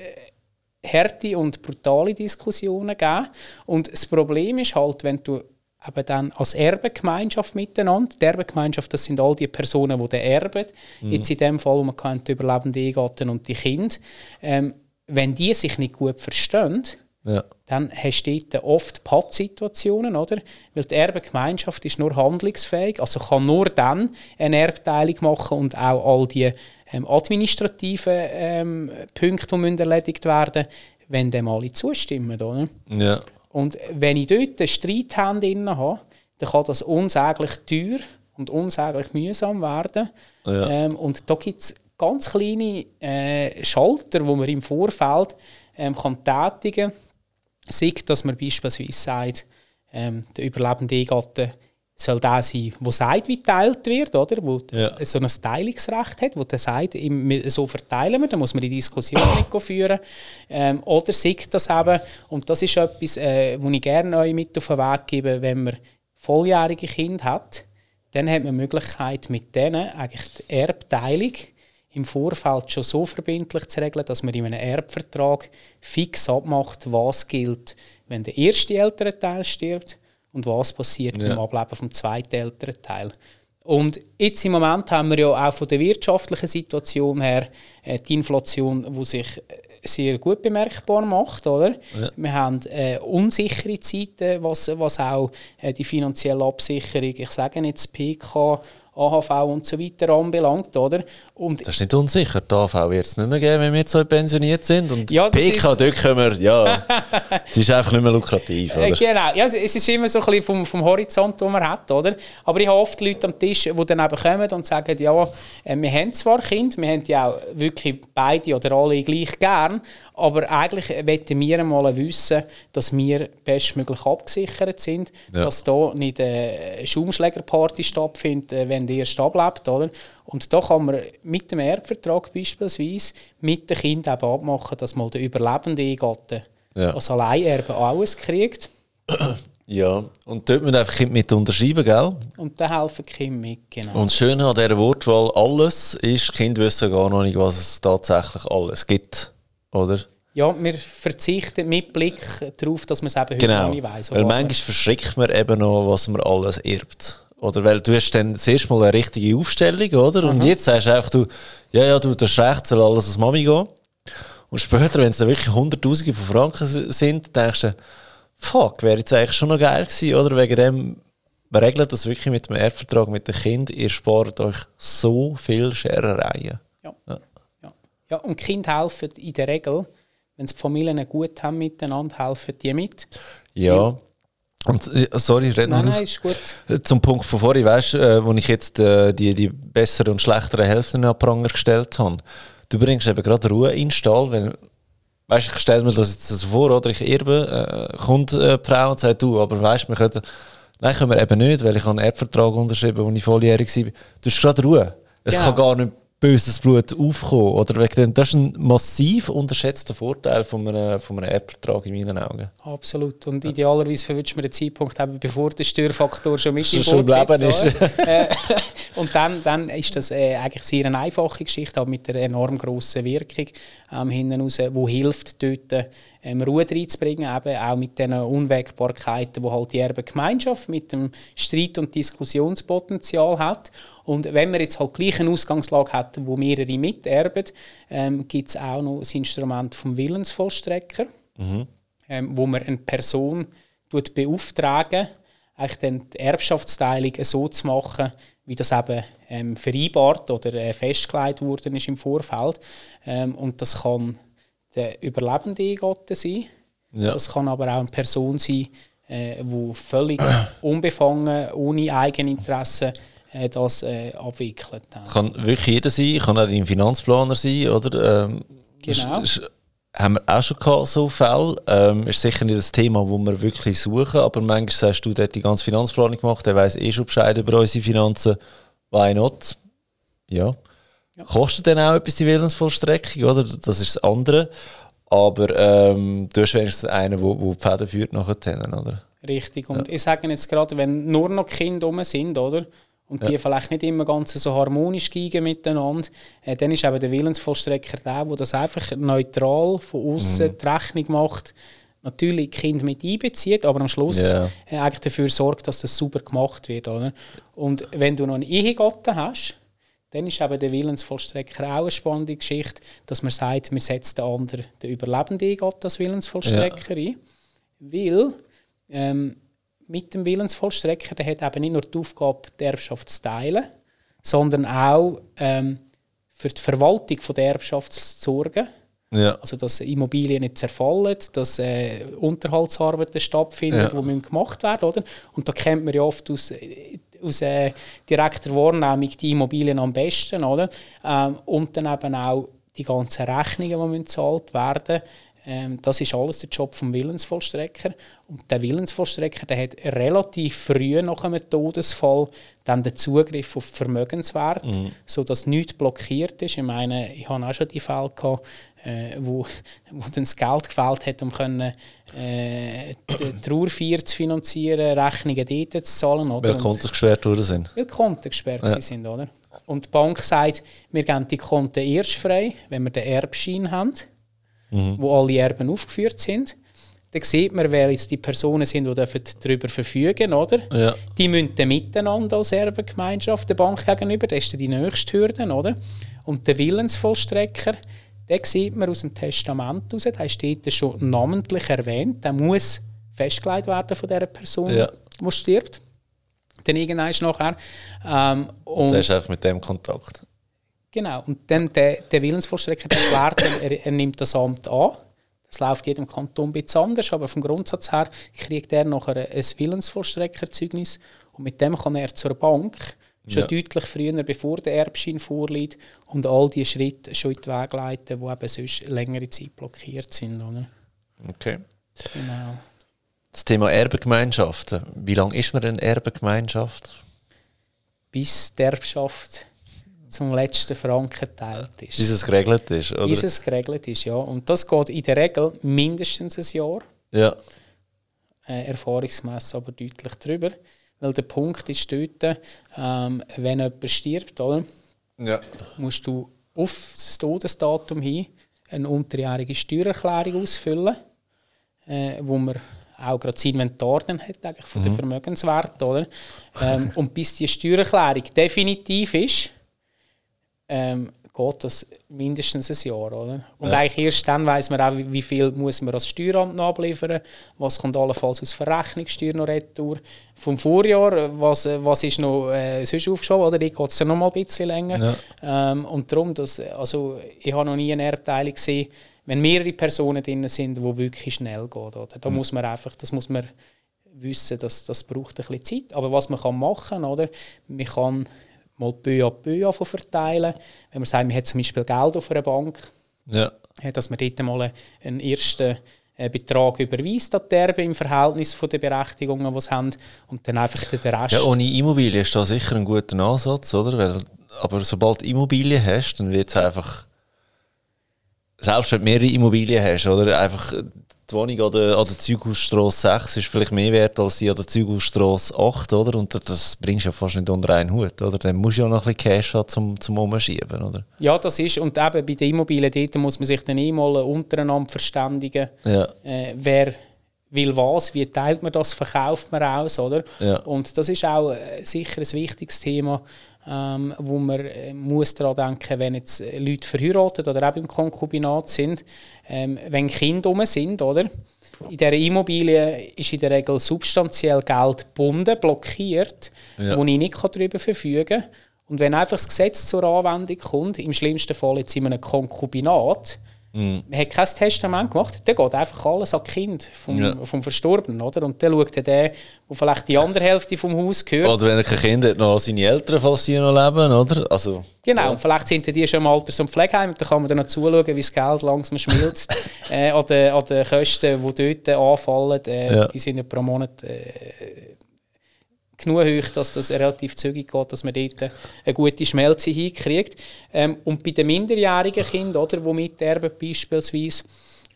harte und brutale Diskussionen geben. Und das Problem ist halt, wenn du eben dann als Erbengemeinschaft miteinander, die Erbengemeinschaft, das sind all die Personen, die erben, Mhm. jetzt in dem Fall, wo man kennt, die überlebenden Ehegatten und die Kinder, ähm, wenn die sich nicht gut verstehen, Ja. dann hast du dort oft Pattsituationen, oder? Weil die Erbengemeinschaft ist nur handlungsfähig, also kann nur dann eine Erbteilung machen und auch all die ähm, administrativen ähm, Punkte, die müssen erledigt werden wenn dem alle zustimmen, oder? Ja. Und wenn ich dort eine Streithand drin habe, dann kann das unsäglich teuer und unsäglich mühsam werden. Ja. Ähm, und da gibt es ganz kleine äh, Schalter, wo man im Vorfeld ähm, kann tätigen kann. Sei, dass man beispielsweise sagt, ähm, der überlebende Ehegatte soll der sein, der sagt, wie geteilt wird, oder? Wo Ja. so ein Teilungsrecht hat, wo der sagt, so verteilen wir, dann muss man die Diskussion nicht führen. Ähm, oder sagt das eben, und das ist etwas, äh, wo ich gerne euch mit auf den Weg gebe, wenn man volljährige Kinder hat, dann hat man die Möglichkeit, mit denen eigentlich die Erbteilung im Vorfeld schon so verbindlich zu regeln, dass man in einem Erbvertrag fix abmacht, was gilt, wenn der erste ältere Teil stirbt und was passiert ja. im Ableben vom zweiten älteren Teil. Und jetzt im Moment haben wir ja auch von der wirtschaftlichen Situation her äh, die Inflation, die sich äh, sehr gut bemerkbar macht. Oder? Ja. Wir haben äh, unsichere Zeiten, was, was auch äh, die finanzielle Absicherung, ich sage jetzt PK, AHV und so weiter anbelangt. Oder? Und das ist nicht unsicher. Die AHV wird es nicht mehr geben, wenn wir so pensioniert sind. Und ja, PK, ist... dort können wir, ja, es ist einfach nicht mehr lukrativ. Oder? Genau, ja, es ist immer so ein bisschen vom, vom Horizont, den man hat. Oder? Aber ich habe oft Leute am Tisch, die dann eben kommen und sagen, ja, äh, wir haben zwar Kinder, wir haben die auch wirklich beide oder alle gleich gern, aber eigentlich wollten wir mal wissen, dass wir bestmöglich abgesichert sind, ja. dass da nicht eine Schaumschlägerparty stattfindet, äh, wenn der erst ablebt. Oder? Und da kann man mit dem Erbvertrag beispielsweise mit den Kindern eben abmachen, dass mal der überlebende Ehegatte ja. als Alleinerbe alles kriegt. Ja, und dort müssen einfach Kinder mit unterschreiben, gell? Und da helfen Kinder mit, genau. Und das Schöne an dieser Wortwahl «alles» ist, Kinder wissen gar noch nicht, was es tatsächlich alles gibt, oder? Ja, wir verzichten mit Blick darauf, dass man es eben genau. heute nicht weiss. Weil manchmal verschreckt man eben noch, was man alles erbt. Oder weil du hast dann zuerst mal eine richtige Aufstellung, oder? Mhm. Und jetzt sagst du einfach, du, ja, ja, du hast recht, soll alles als Mami gehen. Und später, wenn es dann wirklich Hunderttausende von Franken sind, denkst du, fuck, wäre jetzt eigentlich schon noch geil gewesen, oder? Wegen dem, wir regeln das wirklich mit dem Erbvertrag mit dem Kind, ihr spart euch so viel Scherereien. Ja. ja. Ja. ja, und Kinder helfen in der Regel, wenn es die Familien gut haben miteinander, helfen die mit. Ja. Und, äh, sorry, red nein, nein, ist gut. Zum Punkt von vorhin, weißt du, äh, wo ich jetzt äh, die, die besseren und schlechteren Hälften an Pranger gestellt habe. Du bringst eben gerade Ruhe in den Stall, weil, weißt ich stelle mir das jetzt so vor, oder ich erbe, äh, kommt äh, die Frau und sagt, du, aber weißt wir können, nein, können wir eben nicht, weil ich einen Erbvertrag unterschrieben, als ich volljährig war. Du hast gerade Ruhe. Es genau. kann gar nicht böses Blut aufkommen. Oder wegen dem, das ist ein massiv unterschätzter Vorteil von einem, von einem App-Vertrag in meinen Augen. Absolut. Und idealerweise verwünscht man den Zeitpunkt eben, bevor der Störfaktor schon mit im Boot sitzt. Ist. Äh, und dann, dann ist das äh, eigentlich sehr eine einfache Geschichte, aber mit einer enorm grossen Wirkung ähm, hinten raus, die hilft, dort ähm, Ruhe reinzubringen, eben auch mit den Unwägbarkeiten, die halt die Erbengemeinschaft mit dem Streit- und Diskussionspotenzial hat. Und wenn wir jetzt halt gleich eine Ausgangslage hätten, wo mehrere miterben, ähm, gibt es auch noch das Instrument vom Willensvollstrecker, mhm. ähm, wo man eine Person beauftragen eigentlich dann die Erbschaftsteilung so zu machen, wie das eben ähm, vereinbart oder äh, festgelegt worden ist im Vorfeld. Ähm, und das kann der überlebende Ehegatte sein. Ja. Das kann aber auch eine Person sein, äh, die völlig unbefangen, ohne Eigeninteresse äh, das äh, abwickelt. Kann wirklich jeder sein, kann auch ein Finanzplaner sein, oder? Ähm, genau. Ist, haben wir auch schon gehabt, so Fälle. Ähm, ist sicher nicht das Thema, das wir wirklich suchen, aber manchmal sagst du, der hat die ganze Finanzplanung gemacht, der weiß eh schon Bescheid über unsere Finanzen. Why not? Ja. ja. Kostet dann auch etwas die Willensvollstreckung, oder? Das ist das andere. Aber ähm, du hast wenigstens einen, der die Pferde führt nachher, oder? Richtig. Und ja. ich sage jetzt gerade, wenn nur noch Kinder rum sind, oder? Und ja. die vielleicht nicht immer ganz so harmonisch gehen miteinander, äh, dann ist eben der Willensvollstrecker der, der das einfach neutral von außen mhm. die Rechnung macht, natürlich Kind mit einbezieht, aber am Schluss yeah. äh, eigentlich dafür sorgt, dass das super gemacht wird. Oder? Und wenn du noch einen Ehegatten hast, dann ist eben der Willensvollstrecker auch eine spannende Geschichte, dass man sagt, man setzt den anderen, den überlebenden Ehegatten als Willensvollstrecker ja. ein. Weil ähm, mit dem Willensvollstrecker, der hat eben nicht nur die Aufgabe, die Erbschaft zu teilen, sondern auch ähm, für die Verwaltung von der Erbschaft zu sorgen. Ja. Also, dass Immobilien nicht zerfallen, dass äh, Unterhaltsarbeiten stattfinden, ja. die gemacht werden oder? Und da kennt man ja oft aus, aus äh, direkter Wahrnehmung die Immobilien am besten. Oder? Ähm, und dann eben auch die ganzen Rechnungen, die gezahlt werden ähm, das ist alles der Job vom Willensvollstrecker. Und der Willensvollstrecker der hat relativ früh nach einem Todesfall dann den Zugriff auf Vermögenswert, mhm. sodass nichts blockiert ist. Ich meine, ich hatte auch schon die Fälle, gehabt, äh, wo, wo dann das Geld gefällt hat, um können, äh, die Trauerfeier zu finanzieren, Rechnungen dort zu zahlen. Oder? Weil Konten gesperrt worden sind. Weil Konten gesperrt ja. sind, oder? Und die Bank sagt, wir geben die Konten erst frei, wenn wir den Erbschein haben, mhm. wo alle Erben aufgeführt sind. Dann sieht man, wer jetzt die Personen sind, die darüber verfügen oder? Ja. Die müssen dann miteinander als Erbengemeinschaft der Bank gegenüber, das ist die nächste Hürde, oder? Und der Willensvollstrecker, den sieht man aus dem Testament heraus, der dort schon namentlich erwähnt, der muss festgelegt werden von dieser Person, ja. die stirbt. Dann irgendwann nachher. Ähm, und der ist einfach mit dem Kontakt. Genau, und dann der, der Willensvollstrecker erklärt, er, er nimmt das Amt an. Das läuft jedem Kanton ein bisschen anders, aber vom Grundsatz her kriegt er nachher ein Willensvollstreckerzeugnis und mit dem kann er zur Bank schon ja. deutlich früher, bevor der Erbschein vorliegt und all die Schritte schon in den Weg leiten, die eben sonst längere Zeit blockiert sind. Oder? Okay. Genau. Das Thema Erbengemeinschaften. Wie lange ist man eine Erbengemeinschaft? Bis die Erbschaft zum letzten Franken geteilt ist. Bis es geregelt ist, oder? Bis es geregelt ist, ja. Und das geht in der Regel mindestens ein Jahr. Ja. Äh, erfahrungsmässig aber deutlich drüber. Weil der Punkt ist dort, ähm, wenn jemand stirbt, oder? Ja. musst du auf das Todesdatum hin eine unterjährige Steuererklärung ausfüllen, äh, wo man auch gerade das Inventar dann hat, eigentlich von mhm. den Vermögenswerten. Oder? Ähm, und bis die Steuererklärung definitiv ist, ähm, geht das mindestens ein Jahr. Oder? Und ja. eigentlich erst dann weiß man auch, wie viel muss man als Steueramt abliefern, was kommt allenfalls aus Verrechnungssteuer noch retour. Vom Vorjahr, was, was ist noch äh, sonst aufgeschoben, oder? Die geht es ja noch mal ein bisschen länger. Ja. Ähm, und darum, dass, also, ich habe noch nie eine Erbteilung gesehen, wenn mehrere Personen drin sind, wo wirklich schnell geht. Oder? Da mhm. muss man einfach, das muss man wissen, dass das braucht ein bisschen Zeit. Aber was man kann machen, oder? Man kann mal peu à peu verteilen. Wenn man sagt, man hat zum Beispiel Geld auf einer Bank, ja. dass man dort mal einen ersten äh, Betrag überweist an die Erbe im Verhältnis von den Berechtigungen, die sie haben und dann einfach den Rest... Ja, ohne Immobilie ist das sicher ein guter Ansatz, oder? Weil, aber sobald du Immobilie hast, dann wird es einfach... Selbst wenn du mehrere Immobilien hast, oder? Einfach die Wohnung an der, an der Zeughausstrasse 6 ist vielleicht mehr wert als die an der Zeughausstrasse 8, oder? Und das bringst du ja fast nicht unter einen Hut, oder? Dann musst du ja noch ein bisschen Cash haben zum, zum Umschieben, oder? Ja, das ist, und eben bei den Immobilien dort muss man sich dann eh mal untereinander verständigen, ja. äh, wer will was, wie teilt man das, verkauft man aus, oder? Ja. Und das ist auch äh, sicher ein wichtiges Thema, ähm, wo man äh, muss daran denken, wenn jetzt Leute verheiratet oder auch im Konkubinat sind, ähm, wenn Kinder um sind, oder? In dieser Immobilie ist in der Regel substanziell Geld gebunden, blockiert, ja. wo ich nicht darüber verfügen kann. Und wenn einfach das Gesetz zur Anwendung kommt, im schlimmsten Fall jetzt in einem Konkubinat, Mhm. Man hat kein Testament gemacht, dann geht einfach alles an Kind vom, ja. vom Verstorbenen. Oder? Und dann schaut der, der vielleicht die andere Hälfte vom Haus gehört. Oder wenn er kein Kind hat, noch seine Eltern, falls sie noch leben. Oder? Also, genau, ja. und vielleicht sind die schon im Alters- und Pflegeheim. Dann kann man dann noch zuschauen, wie das Geld langsam schmilzt. äh, an, den, an den Kosten, die dort anfallen. Äh, ja. Die sind ja pro Monat. Äh, genug hoch, dass das relativ zügig geht, dass man dort eine gute Schmelze hinkriegt. Ähm, und bei den minderjährigen Kindern, oder, die miterben beispielsweise,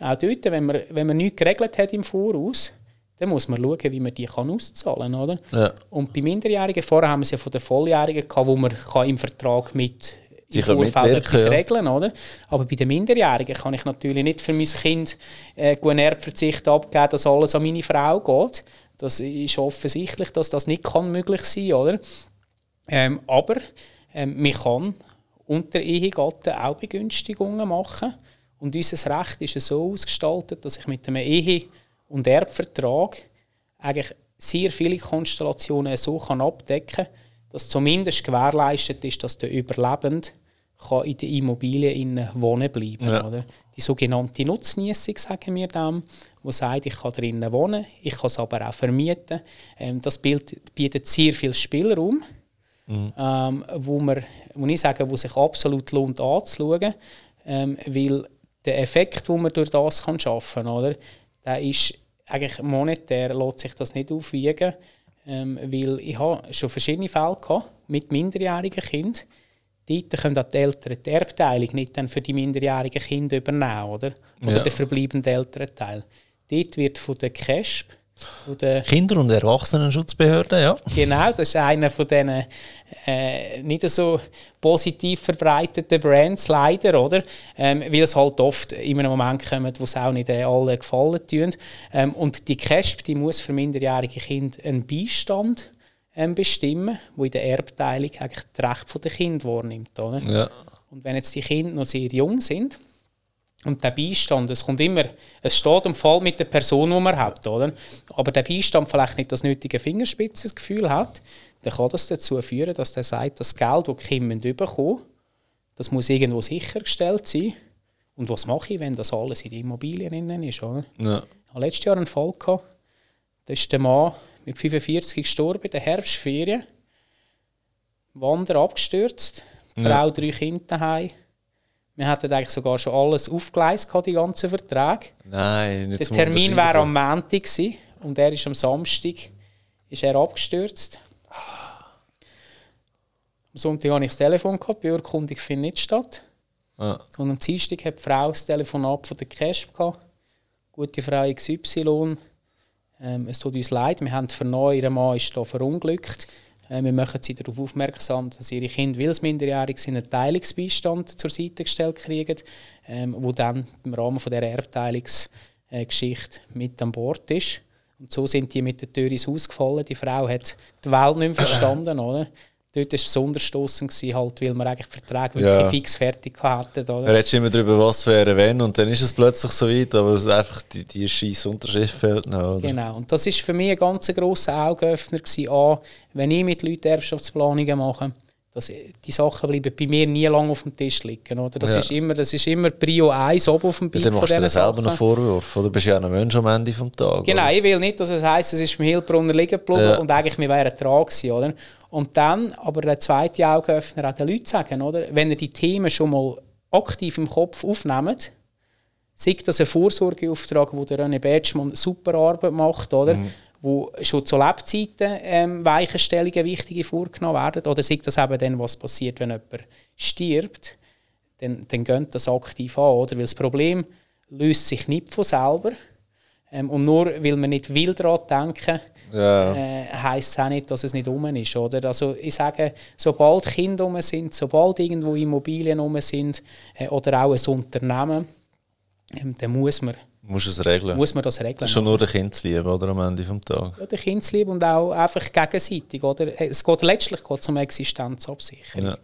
auch dort, wenn man, wenn man nichts geregelt hat im Voraus, dann muss man schauen, wie man die kann auszahlen kann. Oder? Ja. Und bei Minderjährigen, vorher haben wir es ja von den Volljährigen gehabt, wo man kann im Vertrag mit im Vorfeld etwas ja. regeln oder? Aber bei den Minderjährigen kann ich natürlich nicht für mein Kind äh, einen Erbverzicht abgeben, dass alles an meine Frau geht. Das ist offensichtlich, dass das nicht kann möglich sein oder? Ähm, aber ähm, man kann unter Ehegatten auch Begünstigungen machen. Und unser Recht ist so ausgestaltet, dass ich mit einem Ehe- und Erbvertrag eigentlich sehr viele Konstellationen so kann abdecken kann, dass zumindest gewährleistet ist, dass der Überlebende kann in der Immobilie wohnen bleiben ja. oder? Die sogenannte Nutznießung, sagen wir dem, wo sagt, ich kann drinnen wohnen, ich kann es aber auch vermieten. Ähm, das bietet sehr viel Spielraum, mhm. ähm, wo, man, wo ich sage, wo sich absolut lohnt anzuschauen, ähm, weil der Effekt, den man durch das kann schaffen kann, oder, der ist eigentlich monetär lässt sich das nicht aufwiegen, ähm, weil ich habe schon verschiedene Fälle gehabt mit minderjährigen Kindern, dort können auch die Eltern die Erbteilung nicht dann für die minderjährigen Kinder übernehmen, oder? Oder Ja. der verbleibende Elternteil. Dort wird von der CASP, von der Kinder- und Erwachsenenschutzbehörde, ja. Genau, das ist einer von diesen äh, nicht so positiv verbreiteten Brands leider, oder? Ähm, weil es halt oft in einem Moment kommt, wo es auch nicht äh, allen gefallen tun. Ähm, und die CASP, die muss für minderjährige Kinder einen Beistand ähm, bestimmen, wo in der Erbteilung eigentlich das Recht der Kinder wahrnimmt, oder? ja. Und wenn jetzt die Kinder noch sehr jung sind und der Beistand, es kommt immer, es steht im Fall mit der Person, die man hat, oder? Aber der Beistand vielleicht nicht das nötige Fingerspitzengefühl hat, dann kann das dazu führen, dass der sagt, das Geld, das die Kinder bekommen, das muss irgendwo sichergestellt sein. Und was mache ich, wenn das alles in den Immobilien ist, oder? ja. Ich hatte letztes Jahr einen Fall. Gehabt. Da ist der Mann mit 45 gestorben in der Herbstferien. Wander abgestürzt. Die Ja. Frau, drei Kinder daheim. Wir hatten eigentlich sogar schon alles aufgeleistet, die ganzen Verträge. Nein, nicht Der Termin wäre Unterschreiben. am Montag gewesen, und er ist am Samstag ist er abgestürzt. Am Sonntag hatte ich das Telefon, gehabt, die Beurkundung findet nicht statt. Ja. Und am Dienstag hat die Frau das Telefonat von der CASP gehabt. Gute Frau XY. Ähm, es tut uns leid, wir haben vernommen, ihr Mann ist hier verunglückt. Äh, wir machen sie darauf aufmerksam, dass ihre Kinder, weil sie minderjährig sind, einen Teilungsbeistand zur Seite gestellt kriegen, ähm, wo dann im Rahmen von der Erbteilungsgeschichte mit an Bord ist. Und so sind die mit der Tür ins Haus gefallen. Die Frau hat die Welt nicht mehr verstanden, oder? Dort war es besonders stossend, halt, weil wir eigentlich Verträge wirklich Ja. fix fertig hatten. Oder? Er redet immer darüber, was wäre, wenn, und dann ist es plötzlich so weit, aber es ist einfach die, die scheiß Unterschrift fehlt noch. Oder? Genau. Und das ist für mich ein ganz grosser Augenöffner gewesen. A, wenn ich mit Leuten Erbschaftsplanungen mache, dass die Sachen bleiben bei mir nie lange auf dem Tisch liegen. Oder? Das, Ja. ist immer, das ist immer Prio 1 oben auf dem Ja, Bild dann von machst du dir selber einen Vorwurf, oder? Du bist ja auch ein Mensch am Ende des Tages. Genau, oder? ich will nicht, dass es heisst, es ist im Hilbrunner liegen geblieben Ja. und eigentlich wir wären dran gewesen, oder? Und dann aber der zweite Augenöffner auch den Leuten sagen, oder? Wenn ihr die Themen schon mal aktiv im Kopf aufnehmt, sei das ein Vorsorgeauftrag, wo der René Betschmann super Arbeit macht, oder? Wo schon zu Lebzeiten ähm, Weichenstellungen wichtige vorgenommen werden, oder sei das eben dann, was passiert, wenn jemand stirbt, dann, dann geht das aktiv an, oder? Weil das Problem löst sich nicht von selber. Ähm, und nur weil wir nicht will daran denken, Ja. äh, heisst es auch nicht, dass es nicht um ist. Oder? Also ich sage, sobald Kinder um sind, sobald irgendwo Immobilien um sind äh, oder auch ein Unternehmen, ähm, dann muss man, Du musst es regeln. muss man das regeln. Schon nur den Kind zu lieben, oder? Am Ende des Tages. Ja, den Kindesliebe und auch einfach gegenseitig. Oder? Es geht letztlich geht um Existenzabsicherung. Ja.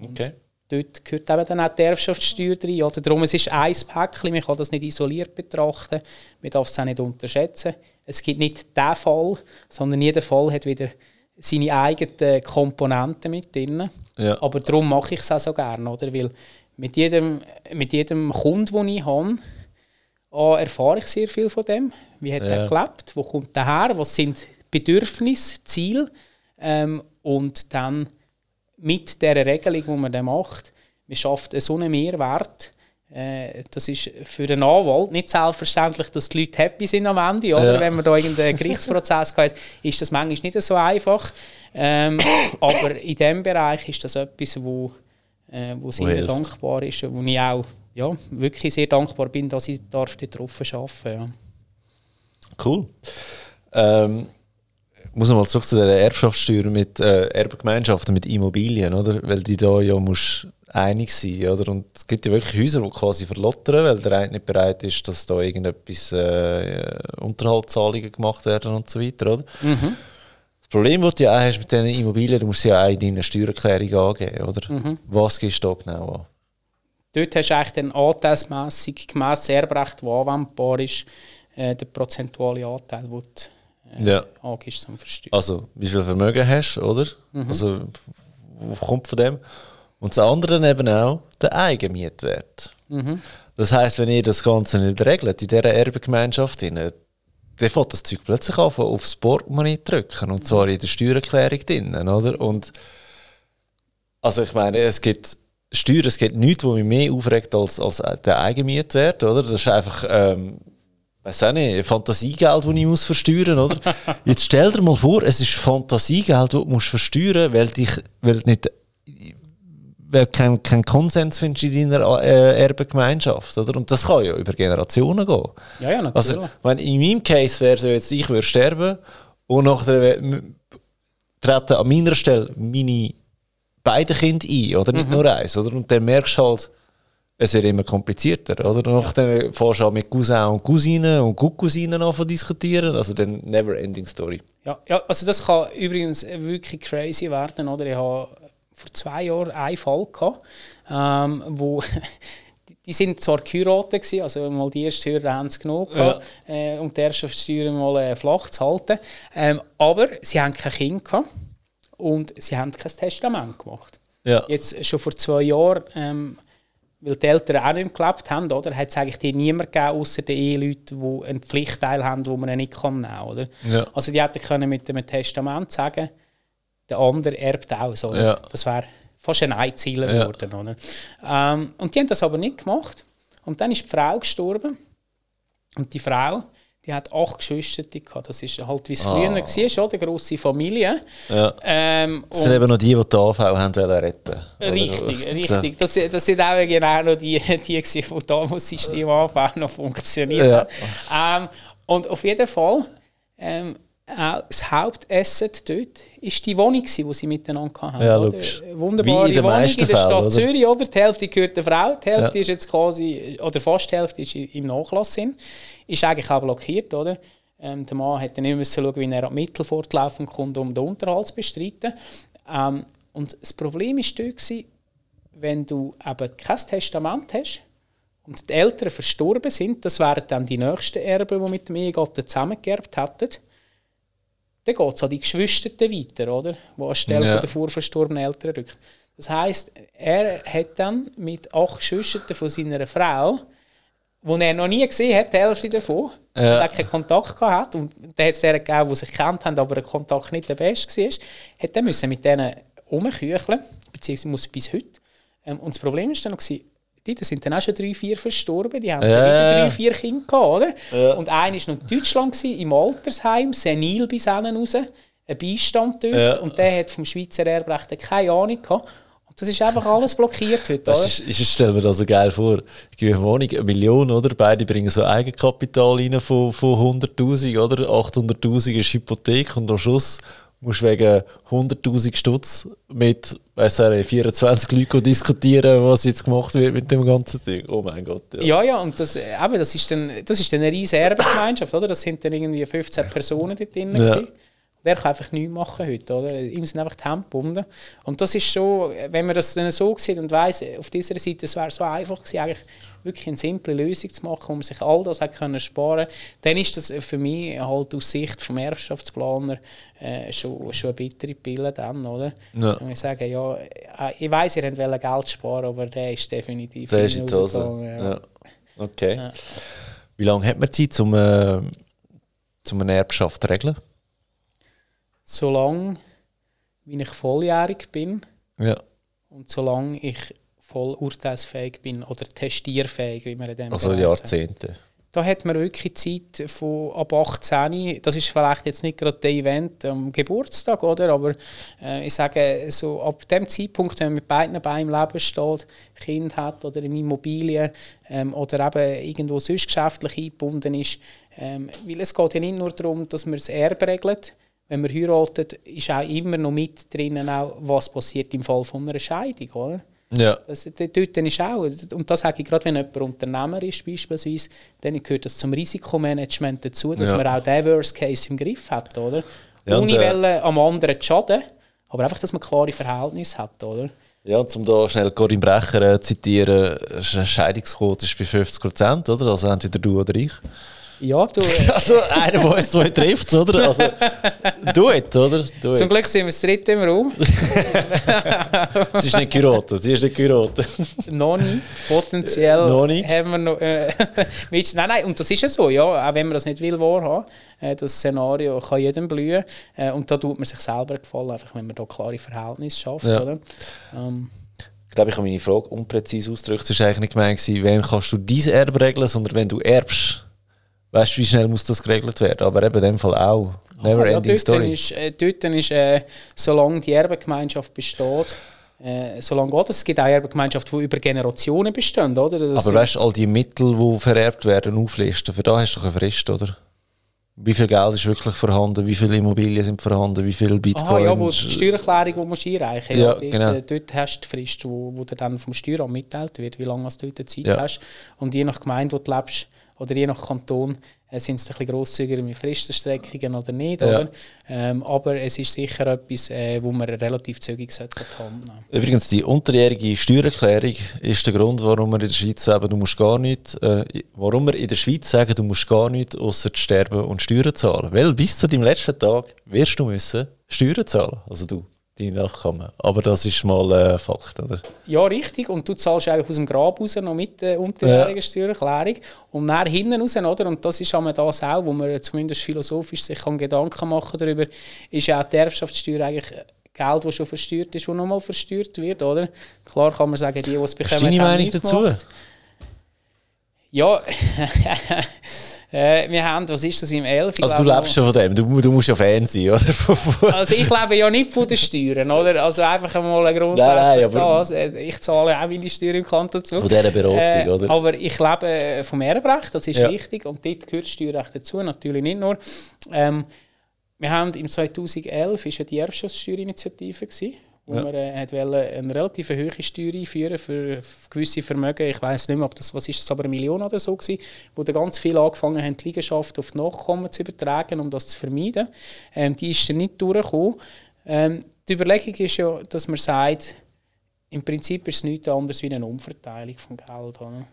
Okay. Dort gehört eben dann auch die Erbschaftssteuer rein. Oder? Darum, es ist ein Päckchen, man kann das nicht isoliert betrachten, man darf es auch nicht unterschätzen. Es gibt nicht den Fall, sondern jeder Fall hat wieder seine eigenen Komponenten mit drin. Ja. Aber darum mache ich es auch so gerne, oder? Weil mit jedem, mit jedem Kunden, den ich habe, A, erfahre ich sehr viel von dem. Wie hat Ja. er gelebt? Wo kommt er her? Was sind Bedürfnisse, Ziele? Ähm, und dann mit der Regelung, die man dann macht, man schafft so einen Mehrwert. Äh, das ist für den Anwalt nicht selbstverständlich, dass die Leute happy sind am Ende. Oder? Ja. Wenn man da irgendeinen Gerichtsprozess hat, ist das manchmal nicht so einfach. Ähm, aber in diesem Bereich ist das etwas, wo, äh, wo sehr dankbar ist, wo ich auch ja, wirklich sehr dankbar bin, dass ich darf dort drauf arbeiten. Ja. Cool. Ähm, ich muss nochmal zurück zu der Erbschaftssteuer mit äh, Erbengemeinschaften, mit Immobilien, oder? Weil die da ja musst einig sein, oder? Und es gibt ja wirklich Häuser, die quasi verlottern, weil der eine nicht bereit ist, dass da irgendetwas äh, Unterhaltszahlungen gemacht werden und so weiter, oder? Das Problem, das du ja auch hast mit diesen Immobilien, du musst sie ja auch in deiner Steuererklärung angeben, oder? Was gibst du da genau an? Dort hast du eigentlich dann anteilsmässig, gemäss Erbrecht, das anwendbar ist, äh, den prozentualen Anteil, den du Ja. angibst zum Versteuern. Also, wie viel Vermögen hast du, oder? Also, wo kommt von dem? Und das andere eben auch der Eigenmietwert. Das heißt, wenn ihr das Ganze nicht regelt in dieser Erbengemeinschaft, dann fängt das Zeug plötzlich an, aufs Portemonnaie drücken. Und zwar in der Steuererklärung drinnen, oder? Und also ich meine, es gibt Steuern, es gibt nichts, was mich mehr aufregt als, als der Eigenmietwert, oder? Das ist einfach, ähm, weiß auch nicht, Fantasiegeld, das ich muss versteuern, oder? Jetzt stell dir mal vor, es ist Fantasiegeld, das du musst versteuern, weil dich, weil nicht, weil du keinen kein Konsens findest in deiner äh, Erbengemeinschaft, oder? Und das kann ja über Generationen gehen. Ja, ja, natürlich. Also, wenn in meinem Case wäre so jetzt, ich würde sterben und nachher treten an meiner Stelle meine beiden Kinder ein, oder? Nicht nur eins, oder? Und dann merkst du halt, es wird immer komplizierter, oder? Und dann fährst du auch mit Cousin und Cousinen und Cousinen an diskutieren, also dann never ending story. Ja, ja, also das kann übrigens wirklich crazy werden, oder? Ich habe vor zwei Jahren einen Fall gehabt, ähm, wo die- sind zwar geheiratet gewesen, also mal die erste Hörer haben es genommen gehabt, äh, um die erste Steuer mal äh, flach zu halten, ähm, aber sie haben kein Kind gehabt und sie haben kein Testament gemacht. Ja. Jetzt schon vor zwei Jahren, ähm, weil die Eltern auch nicht gelebt haben, oder, hat es eigentlich die niemand gegeben, außer den Eheleuten, die einen Pflichtteil haben, den man nicht kann nehmen kann. Oder? Ja. Also die hätten können mit einem Testament sagen, der andere erbt auch. So? Ja. Das wäre fast ein Einzieler geworden. Oder? Ähm, und die haben das aber nicht gemacht. Und dann ist die Frau gestorben. Und die Frau, die hat acht Geschwister gehabt. Das ist halt, wie es früher war, oder? Eine grosse Familie. Ja. Ähm, Das sind eben noch die, die die AV haben wollen retten. Richtig, richtig. Das, das sind auch genau noch die, die, die damals das System Anfang noch funktioniert Ja. Ähm, und auf jeden Fall, ähm, das Hauptasset dort ist die Wohnung, die sie miteinander hatten. Ja, Wunderbare Wie in Wohnung in der Stadt oder? Zürich. Oder? Die Hälfte gehört der Frau, die Hälfte Ja. ist jetzt quasi, oder fast die Hälfte ist im Nachlass. Ist eigentlich auch blockiert. Oder? Ähm, der Mann hätte nicht müssen schauen, wie er an Mittel fortlaufen kommt, um den Unterhalt zu bestreiten. Ähm, und das Problem war dort, wenn du eben kein Testament hast und die Eltern verstorben sind, das wären dann die nächsten Erben, die mit dem Ehegatten zusammengeerbt hätten, dann geht es an die Geschwister weiter, oder? Die anstelle Ja. der vorverstorbenen Eltern rückt. Das heisst, er hat dann mit acht Geschwistern von seiner Frau, die er noch nie gesehen hat, die Hälfte davon, Ja. keinen Kontakt gehabt hat, und dann hat es deren gegeben, die sich kennt haben, aber der Kontakt nicht der beste war, hat er müssen mit denen rumkücheln, beziehungsweise muss bis heute. Ähm, und das Problem war dann noch, die da sind dann auch schon drei, vier verstorben, die haben Ja, ja. drei, vier Kinder gehabt, oder? Ja. Und einer war noch in Deutschland, gewesen, im Altersheim, senil bis hinten raus, ein Beistand dort, Ja. und der hat vom Schweizer Erbrecht keine Ahnung gehabt. Und das ist einfach alles blockiert heute, Das ist, ist, ich stelle mir das so geil vor. Ich gebe eine Wohnung, eine Million, oder? Beide bringen so Eigenkapital rein von, von 100'000, oder? 800'000 ist Hypothek und am Schluss musst du wegen 100'000 Stutz mit, weiss ich, 24 Leuten diskutieren, was jetzt gemacht wird mit dem ganzen Ding. Oh mein Gott. Ja. Ja, ja, und das, eben, das, ist dann, das ist dann eine riesige Erbengemeinschaft, oder? Das sind dann irgendwie 15 Personen dort drin. Ja. gewesen. Der kann einfach nichts machen heute, oder? Ihm sind einfach die Hände gebunden. Und das ist schon, wenn man das dann so sieht und weiss, auf dieser Seite, es wäre so einfach gewesen, eigentlich wirklich eine simple Lösung zu machen, um sich all das können sparen dann ist das für mich halt aus Sicht vom Erbschaftsplaner äh, schon, schon eine bittere Pille dann, oder? Ja. Und ich sage, ja, äh, ich weiss, ihr wollt Geld sparen, aber der ist definitiv Das ist in Hose. rausgegangen, Ja. Okay. Wie lange hat man Zeit, um, äh, um eine Erbschaft zu regeln? Solange wie ich volljährig bin Ja. und solange ich voll urteilsfähig bin oder testierfähig, wie man in dem Also Bereich sagt. Jahrzehnte. Da hat man wirklich Zeit von ab 18. Das ist vielleicht jetzt nicht gerade der Event am Geburtstag, oder? Aber äh, ich sage, so ab dem Zeitpunkt, wenn man mit beiden Beinen im Leben steht, Kind hat oder eine Immobilie ähm, oder eben irgendwo sonst geschäftlich eingebunden ist, ähm, weil es geht ja nicht nur darum, dass man das Erbe regelt. Wenn man heiratet, ist auch immer noch mit drinnen, auch, was passiert im Fall von einer Scheidung, oder? Ja. Das, dort dort ist auch, und das sage ich gerade, wenn jemand Unternehmer ist beispielsweise, dann gehört das zum Risikomanagement dazu, dass Ja. man auch den Worst Case im Griff hat, oder? Ja, Ohne äh, am anderen zu schaden, aber einfach, dass man klare Verhältnisse hat, oder? Ja, um da schnell Corinne Brecher äh, zu zitieren, eine Scheidungsquote ist bei 50 oder? Also entweder du oder ich. Ja, du, Also einer von uns zwei trifft oder? Also, do it, oder? Do zum it. Glück sind wir das dritte im Raum, Sie ist nicht geheiratet, sie ist nicht geheiratet. noch nicht, potenziell Noch nicht. haben wir noch, äh, nein, nein, und das ist ja so, ja, auch wenn man das nicht will wahrhaben, äh, das Szenario kann jedem blühen äh, und da tut man sich selber gefallen, einfach wenn man da klare Verhältnisse schafft, Ja. oder? Ähm, Ich glaube, ich habe meine Frage unpräzise ausgedrückt. Es war eigentlich nicht gemeint, wenn kannst du dein Erbe regeln, sondern wenn du erbst. Weißt du, wie schnell muss das geregelt werden? Aber eben in dem Fall auch. Never Ah, ja, ending dort story. Ist, äh, dort ist, äh, solange die Erbengemeinschaft besteht, äh, so lange geht es. Es gibt auch Erbengemeinschaften, die über Generationen bestehen, oder? Das Aber weißt du, all die Mittel, die vererbt werden, auflisten, für da hast du eine Frist, oder? Wie viel Geld ist wirklich vorhanden? Wie viele Immobilien sind vorhanden? Wie viele Bitcoin? Aha, ja, wo die Steuererklärung, die du einreichen ja, ja, genau. dort, dort hast du die Frist, wo, wo dir dann vom Steueramt mitteilt wird, wie lange du dort Zeit ja. hast. Und je nach Gemeinde, wo du lebst, oder je nach Kanton, äh, sind es ein bisschen grosszügiger mit Fristenstreckungen oder nicht. Ja. Oder? Ähm, aber es ist sicher etwas, äh, wo man relativ zügig sollte haben Übrigens, die unterjährige Steuererklärung ist der Grund, warum wir in der Schweiz sagen, du musst gar nichts, äh, warum wir in der Schweiz sagen, du musst gar nichts außer sterben und Steuern zahlen. Weil bis zu deinem letzten Tag wirst du müssen Steuern zahlen. Also du die Nachkommen. Aber das ist mal ein äh, Fakt, oder? Ja, richtig. Und du zahlst eigentlich aus dem Grab raus noch mit der unterjährigen ja. Steuererklärung. Und dann hinten raus, oder? Und das ist einmal das auch, wo man zumindest philosophisch sich kann Gedanken machen darüber, ist ja auch die Erbschaftssteuer eigentlich Geld, das schon versteuert ist, das nochmal versteuert wird, oder? Klar kann man sagen, die, die es bekommen, Was ist deine Meinung dazu? Ja, Äh, wir haben, was ist das im 11? Also du lebst schon von dem, du, du musst ja Fan sein, oder? also ich lebe ja nicht von den Steuern, oder? Also einfach mal ein grundsätzlich das. Äh, ich zahle auch meine Steuern im Kanton zu. Von dieser Beratung, äh, oder? Aber ich lebe vom Erbrecht, das ist ja. richtig. Und dort gehört Steuerrecht dazu, natürlich nicht nur. Ähm, wir haben im 2011 war die Erbschaftssteuerinitiative gewesen wo ja. man äh, eine relativ hohe Steuer einführen für gewisse Vermögen. Ich weiß nicht mehr, ob das, was ist das, aber eine Million oder so gewesen, wo da ganz viel angefangen haben, die Liegenschaft auf die Nachkommen zu übertragen, um das zu vermeiden. Ähm, die ist dann nicht durchgekommen. Ähm, die Überlegung ist ja, dass man sagt, im Prinzip ist es nichts anderes wie eine Umverteilung von Geld. Oder?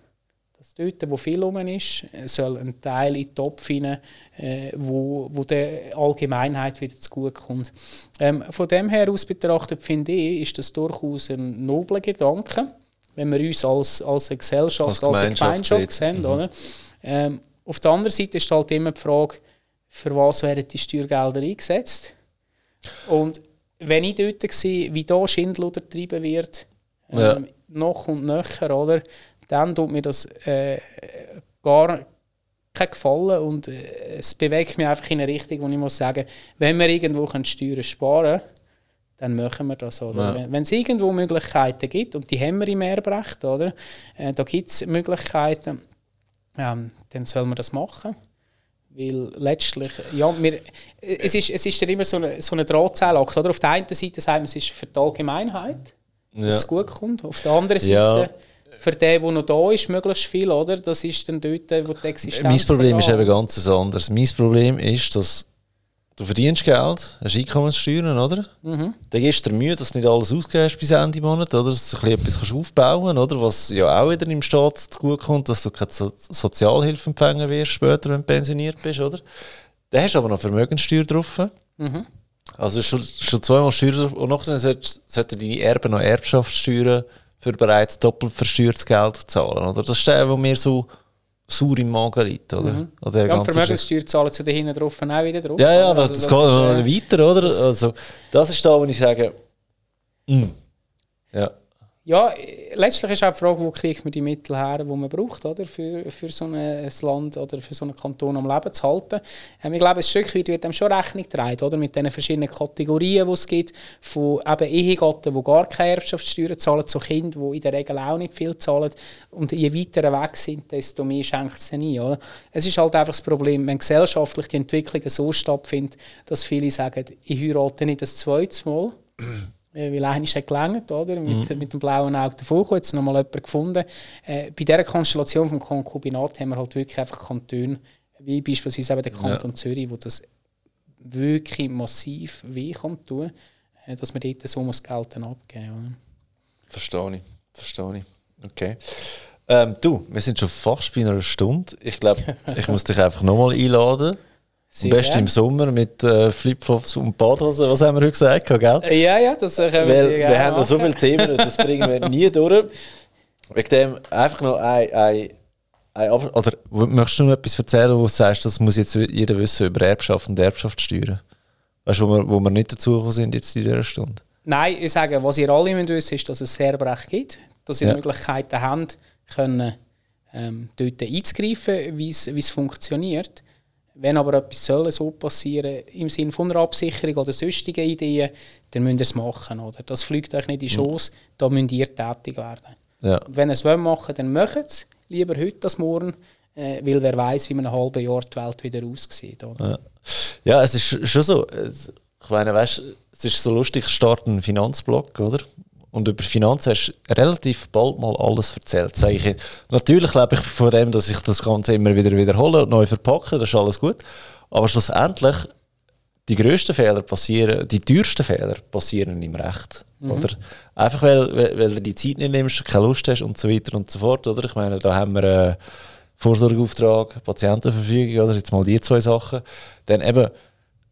Dass dort, wo viel rum ist, soll ein Teil in den Topf hinein, äh, wo, wo der Allgemeinheit wieder zugutekommt. Ähm, von dem her aus betrachtet, finde ich, ist das durchaus ein nobler Gedanke, wenn wir uns als, als eine Gesellschaft, als, als eine Gemeinschaft sehen. Mhm. Oder? Ähm, auf der anderen Seite ist halt immer die Frage, für was werden die Steuergelder eingesetzt? Und wenn ich dort war, wie da Schindluder getrieben wird, ähm, ja. noch und nöcher, oder? Dann tut mir das äh, gar keinen Gefallen und äh, es bewegt mich einfach in eine Richtung, wo ich muss sagen, wenn wir irgendwo können Steuern sparen können, dann machen wir das. Oder? Ja. Wenn es irgendwo Möglichkeiten gibt, und die haben wir im Erbrecht, oder? Äh, da gibt es Möglichkeiten, ähm, dann soll man das machen. Weil letztlich, ja, wir, es ist, es ist dann immer so eine, so eine Drahtseilakt. Oder? Auf der einen Seite sagen wir, es ist für die Allgemeinheit, dass ja. es gut kommt. Auf der anderen Seite ja für den, der noch da ist, möglichst viel, oder? Das ist dann dort, wo die Existenz Mein Problem ist eben ganz anders. Mein Problem ist, dass du verdienst Geld, hast Einkommenssteuern, oder? Mhm. Dann gibst du dir Mühe, dass du nicht alles ausgibst bis Ende Monat, oder? Dass du etwas kannst aufbauen oder? Was ja auch wieder im Staat zugutekommt, dass du kein so Sozialhilfeempfänger wirst später, wenn du pensioniert bist, oder? Dann hast du aber noch Vermögenssteuer drauf. Mhm. Also schon, schon zweimal Steuer drauf. Und nachher sollten deine Erben noch Erbschaftssteuern für bereits doppelt versteuertes Geld zahlen. Oder? Das ist der, wo mir so sauer im Magen liegt. Oder? Mhm. Oder ja, Vermögenssteuer zahlen sie da hinten drauf auch wieder drauf. Ja, ja, das, also, das, das geht ist, äh, weiter, oder? Also, das ist da, wo ich sage, mm. ja. Ja, letztlich ist auch die Frage, wo kriegt man die Mittel her, die man braucht, oder, für, für so ein Land oder für so einen Kanton am Leben zu halten. Ähm, ich glaube, ein Stück weit wird dem schon Rechnung getragen, oder, mit den verschiedenen Kategorien, die es gibt, von eben Ehegatten, die gar keine Erbschaftssteuern zahlen, zu Kindern, die in der Regel auch nicht viel zahlen. Und je weiter weg sind, desto mehr schenkt es nie. Oder? Es ist halt einfach das Problem, wenn gesellschaftlich die Entwicklung so stattfindet, dass viele sagen, ich heirate nicht das zweite Mal. Äh, weil einer hat gelangt, oder? Mit, mhm. mit dem blauen Auge davor jetzt noch mal jemanden gefunden. Äh, bei dieser Konstellation vom Konkubinat haben wir halt wirklich einfach Kantone, wie beispielsweise eben der Kanton ja. Zürich, wo das wirklich massiv weh kann tun, äh, dass man dort so muss Geld dann abgeben muss. Verstehe ich, verstehe ich. Okay. Ähm, du, wir sind schon fast bei einer Stunde. Ich glaube, ich muss dich einfach nochmal einladen. Sehr Am besten im Sommer mit äh, Flipflops und Badhosen, was haben wir heute gesagt, gell? Ja, ja, das können wir Weil sehr Wir haben noch so viele Themen, das bringen wir nie durch. Wegen dem einfach noch ein, ein, ein Oder möchtest du noch etwas erzählen, wo du sagst, das muss jetzt jeder wissen über Erbschaft und Erbschaftssteuern? Weißt du, wo wir, wo wir nicht dazu sind jetzt in dieser Stunde? Nein, ich sage, was ihr alle müsst wissen, ist, dass es sehr Erbrecht gibt, dass ihr ja. Möglichkeiten habt, können, ähm, dort einzugreifen, wie es funktioniert. Wenn aber etwas soll so passieren im Sinne von einer Absicherung oder sonstigen Ideen, dann müsst ihr es machen. Oder? Das fliegt euch nicht in die Schoß, da müsst ihr tätig werden. Ja. Und wenn ihr es machen dann macht es. Lieber heute als morgen, äh, weil wer weiß, wie in einem halben Jahr die Welt wieder aussieht. Oder? Ja. ja, es ist schon so. Ich meine, weißt, es ist so lustig, ich starte einen Finanzblog, oder? Und über Finanzen hast du relativ bald mal alles erzählt. Ich. Natürlich lebe ich von dem, dass ich das Ganze immer wieder wiederhole und neu verpacke, das ist alles gut. Aber schlussendlich, die grössten Fehler passieren, die teuersten Fehler passieren im Recht. Mhm. Oder? Einfach weil, weil, weil du die Zeit nicht nimmst, keine Lust hast und so weiter und so fort. Oder? Ich meine, da haben wir einen Vorsorgeauftrag, Patientenverfügung, oder jetzt mal die zwei Sachen. Dann eben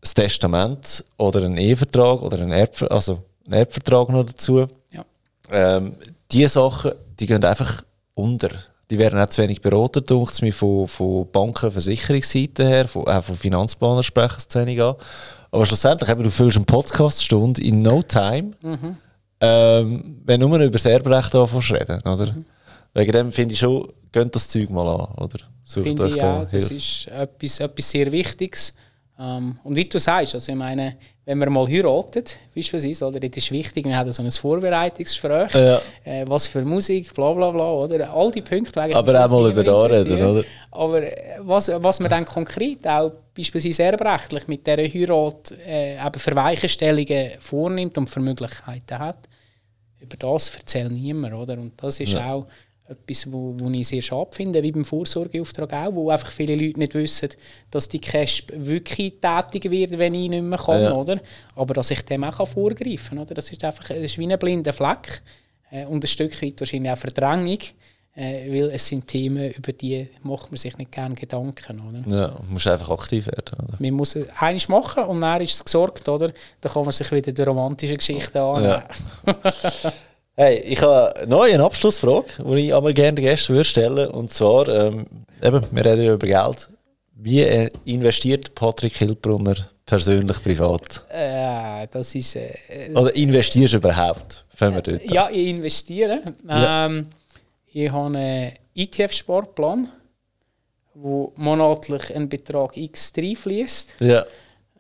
das Testament oder ein Ehevertrag oder ein, Erbver also ein Erbvertrag noch dazu. Ähm, diese Sachen, die gehen einfach unter. Die werden auch zu wenig beraten, denkt mir, von, von Banken, Versicherungsseite her, von, auch von Finanzplanern sprechen es zu wenig an. Aber schlussendlich, eben, du füllst eine Podcaststunde in no time, Mhm. ähm, wenn du nur über das Erbrecht anfängst reden, oder? Mhm. Wegen dem finde ich schon, geht das Zeug mal an, oder? Sucht Finde ich da auch, das Hilfe. ist etwas, etwas sehr Wichtiges. Ähm, und wie du sagst, also ich meine, wenn man mal heiratet, beispielsweise, oder, das ist wichtig, wir haben so ein Vorbereitungsgespräch, Ja. äh, was für Musik, bla bla bla, oder? All die Punkte. wegen Aber auch mal über da reden, oder? Aber äh, was, was man dann konkret auch beispielsweise erbrechtlich mit dieser Heirat äh, eben für Weichenstellungen vornimmt und für Möglichkeiten hat, über das erzählt niemand, oder? Und das ist Ja. auch etwas, wo, wo ich sehr schade finde, wie beim Vorsorgeauftrag auch, wo einfach viele Leute nicht wissen, dass die Cash wirklich tätig wird, wenn ich nicht mehr kann, Ja. oder? Aber dass ich dem auch vorgreifen kann, oder? Das ist einfach das ist wie ein blinder Fleck äh, und ein Stück weit wahrscheinlich auch Verdrängung, äh, weil es sind Themen, über die macht man sich nicht gerne Gedanken, oder? Ja, du musst einfach aktiv werden, oder? Man muss es eines machen und dann ist es gesorgt, oder? Dann kann man sich wieder der romantischen Geschichte annehmen. Hey, ich habe noch eine Abschlussfrage, die ich aber gerne den Gästen würde stellen Und zwar, ähm, eben, wir reden ja über Geld. Wie äh, investiert Patrick Hilbrunner persönlich privat? Äh, das ist... Äh, Oder investierst du überhaupt? Fangen wir dort an. Ja, ich investiere. Ja. Ähm, ich habe einen ETF-Sparplan, wo monatlich ein Betrag X reinfließt. Ja.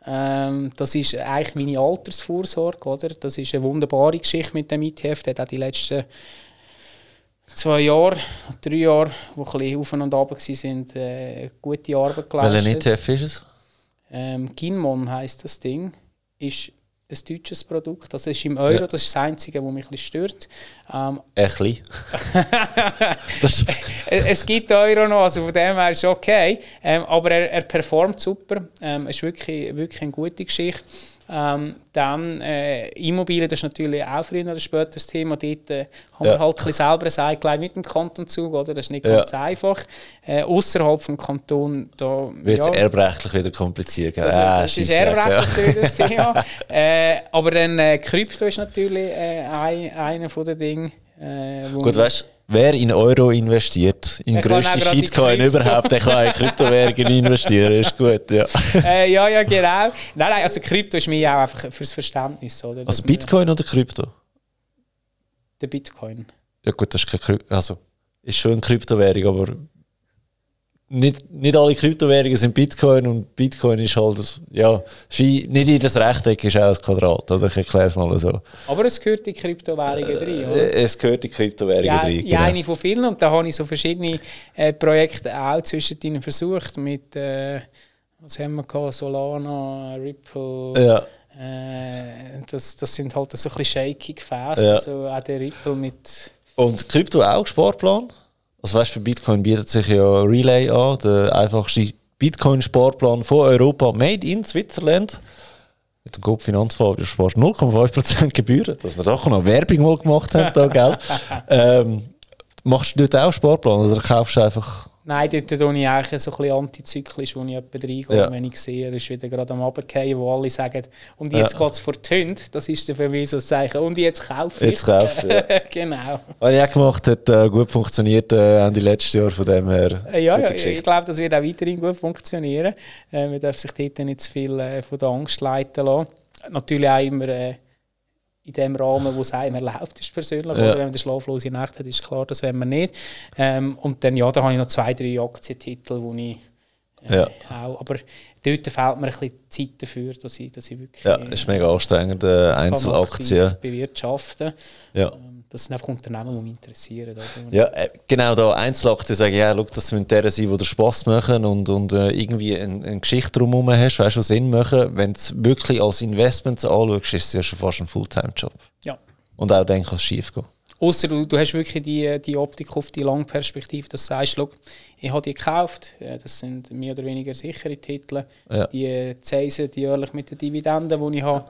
Ähm, das ist eigentlich meine Altersvorsorge. Oder? Das ist eine wunderbare Geschichte mit dem ETF. Der hat auch die letzten zwei Jahre, drei Jahre, die ein bisschen auf und ab waren, äh, gute Arbeit Welcher geleistet. ETF ist es? Ähm, Ginmon heisst das Ding. Ist ein deutsches Produkt. Das ist im Euro, Ja. das ist das Einzige, was mich ein bisschen stört. Ähm, Ein bisschen. es gibt Euro noch, also von dem her ist es okay. Ähm, aber er, er performt super. Ähm, es ist wirklich, wirklich eine gute Geschichte. Ähm, dann äh, Immobilien, das ist natürlich auch früher oder später das Thema. Dort äh, haben Ja. wir halt ein selber ein Eigeleit mit dem Kantonszug, oder? Das ist nicht Ja. ganz einfach. Äh, Außerhalb vom Kanton, da wird es ja, erbrechtlich wieder kompliziert. das, Ah, das ist erbrechtlich natürlich das Thema. äh, aber dann äh, Krypto ist natürlich äh, ein, einer von den Dingen. Äh, Gut, weißt du, wer in Euro investiert, in den grössten in Shitcoin überhaupt, der kann in Kryptowährungen investieren. Ist gut, ja. äh, ja, ja, genau. Nein, nein, also Krypto ist mir auch einfach fürs Verständnis. Oder? Also Bitcoin oder Krypto? Der Bitcoin. Ja gut, das ist kein Krypto, also ist schon eine Kryptowährung, aber nicht, nicht alle Kryptowährungen sind Bitcoin und Bitcoin ist halt, ja, nicht jedes Rechteck ist auch ein Quadrat, oder? Ich erkläre es mal so. Aber es gehört in Kryptowährungen drin, oder? Äh, Es gehört in Kryptowährungen Ja, rein. ja, genau. eine von vielen. Und da habe ich so verschiedene äh, Projekte auch zwischen ihnen versucht. Mit, äh, was haben wir gehabt? Solana, Ripple. Ja, Äh, das, das sind halt so ein bisschen shaky Gefäße. Ja. Also auch der Ripple mit. und Krypto auch Sparplan? Also weißt du, für Bitcoin bietet sich ja Relay an, der einfachste Bitcoin-Sparplan von Europa, made in Switzerland. Mit dem Coop Finanzfonds du sparst 0,5% Gebühren, dass wir da auch noch Werbung mal gemacht haben, da, gell? ähm, machst du dort auch Sparplan oder kaufst du einfach... Nein, dort tue ich eigentlich so ein bisschen antizyklisch, wo ich etwa reingehe, Ja. wenn ich sehe, er ist wieder gerade am Abgehen, wo alle sagen, und jetzt Ja. geht es vor die Hunde. Das ist für mich so ein Zeichen. Und jetzt kaufe ich. Jetzt kaufen, ja. genau. Was ich auch gemacht hat äh, gut funktioniert äh, Ende letztes Jahr, von dem her. Äh, Ja, ja ich glaube, das wird auch weiterhin gut funktionieren. Äh, man darf sich dort nicht zu viel äh, von der Angst leiten lassen. Natürlich auch immer äh, in dem Rahmen, wo es einem erlaubt ist persönlich. Ja. Oder wenn man eine schlaflose Nacht hat, ist klar, das wollen wir nicht. Ähm, und dann, ja, da habe ich noch zwei, drei Aktientitel, wo ich Äh, Ja. auch, aber dort fehlt mir ein bisschen Zeit dafür, dass ich, dass ich wirklich Ja, ist mega anstrengend, äh, Einzelaktien. bewirtschaften Ja. Ähm, Das sind einfach Unternehmen, die mich interessieren. Oder? Ja, äh, genau da Einzelaktien sagen, ja, schau, das müssen deren sein, die dir Spass machen und, und äh, irgendwie eine, eine Geschichte drumherum hast, weißt du, was Sinn machen. Wenn du es wirklich als Investment anschaust, ist es ja schon fast ein Fulltime-Job. Ja. Und auch dann kann es schief gehen. Außer du, du hast wirklich die, die Optik auf die Langperspektive, dass du sagst, schau, ich habe die gekauft, das sind mehr oder weniger sichere Titel, Ja. die zeisen die jährlich mit den Dividenden, die ich habe,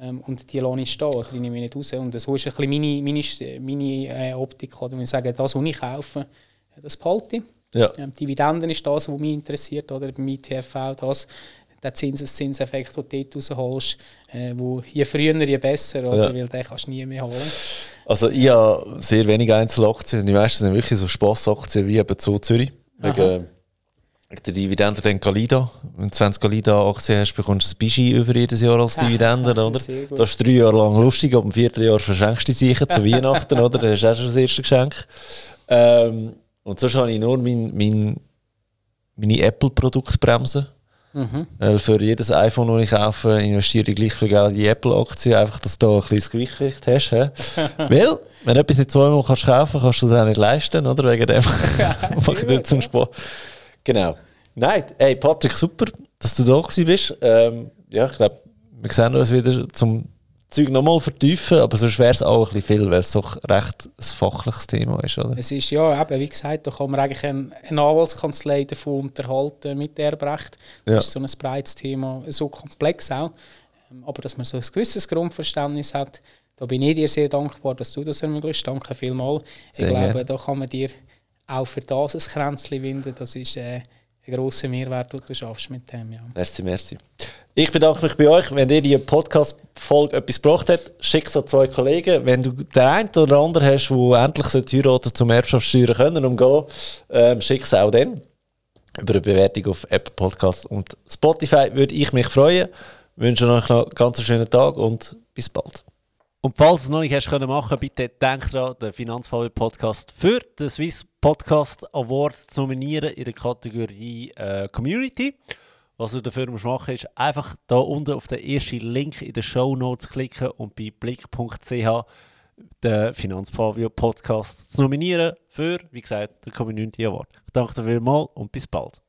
ähm, und die lasse ich stehen, oder die nehme ich nicht raus. Und so ist ein bisschen meine, meine, meine äh, Optik, oder wenn ich sage, das, was ich kaufe, das behalte ich. Ja. Ähm, Dividenden ist das, was mich interessiert, oder beim ITF auch das, der Zinseszinseffekt, den du dort rausholst, äh, wo je früher, je besser, oder? Ja. weil den kannst du nie mehr holen. Also ich habe sehr wenige Einzelaktien. Die meisten sind wirklich so Spassaktien wie eben zu Zürich. Wegen der Dividende dann Galida. Wenn du 20 Galida-Aktien hast, bekommst du ein Bischi über jedes Jahr als Dividende, oder? Das ist drei Jahre lang lustig, aber im vierten Jahr verschenkst du sicher zu Weihnachten, oder? Das ist auch schon das erste Geschenk. Ähm, und sonst habe ich nur mein, mein, meine Apple-Produktbremse. Mhm. Weil für jedes iPhone, das ich kaufe, investiere ich gleich viel Geld in die Apple-Aktie, einfach, dass du da ein kleines Gewicht hast. Weil, wenn du etwas nicht zweimal kannst kaufen kannst, du das auch nicht leisten, oder? Wegen dem mache ich dort zum Sport. Genau. Nein, hey Patrick, super, dass du da bist. Ähm, ja, ich glaube, wir sehen uns wieder zum Zeug nochmal vertiefen, aber sonst wäre es auch ein bisschen viel, weil es doch recht ein fachliches Thema ist, oder? Es ist ja, eben, wie gesagt, da kann man eigentlich eine, eine Anwaltskanzlei davon unterhalten mit Erbrecht. Das Ja. ist so ein breites Thema, so komplex auch. Ähm, Aber dass man so ein gewisses Grundverständnis hat, da bin ich dir sehr dankbar, dass du das ermöglicht. Danke vielmals. Sehr ich glaube, gerne. da kann man dir auch für das ein Kränzchen winden. Das ist äh, ein grosser Mehrwert, den du schaffst mit dem. Ja. Merci, merci. Ich bedanke mich bei euch. Wenn ihr die Podcast-Folge etwas gebracht habt, schickt es an zwei Kollegen. Wenn du den einen oder anderen hast, der endlich heiraten zum Erbschaftssteuern können umgehen, ähm, schick es auch dann. Über eine Bewertung auf Apple Podcast und Spotify würde ich mich freuen. wünsche euch noch einen ganz schönen Tag und bis bald. Und falls du es noch nicht hast können machen, bitte denk daran, den Finanzfall Podcast für den Swiss Podcast Award zu nominieren in der Kategorie äh, Community. Was du dafür musst machen ist einfach da unten auf den ersten Link in den Show Notes klicken und bei blick.ch den Finanzfabio Podcast zu nominieren für, wie gesagt, den Community Award. Ich danke dir vielmals und bis bald.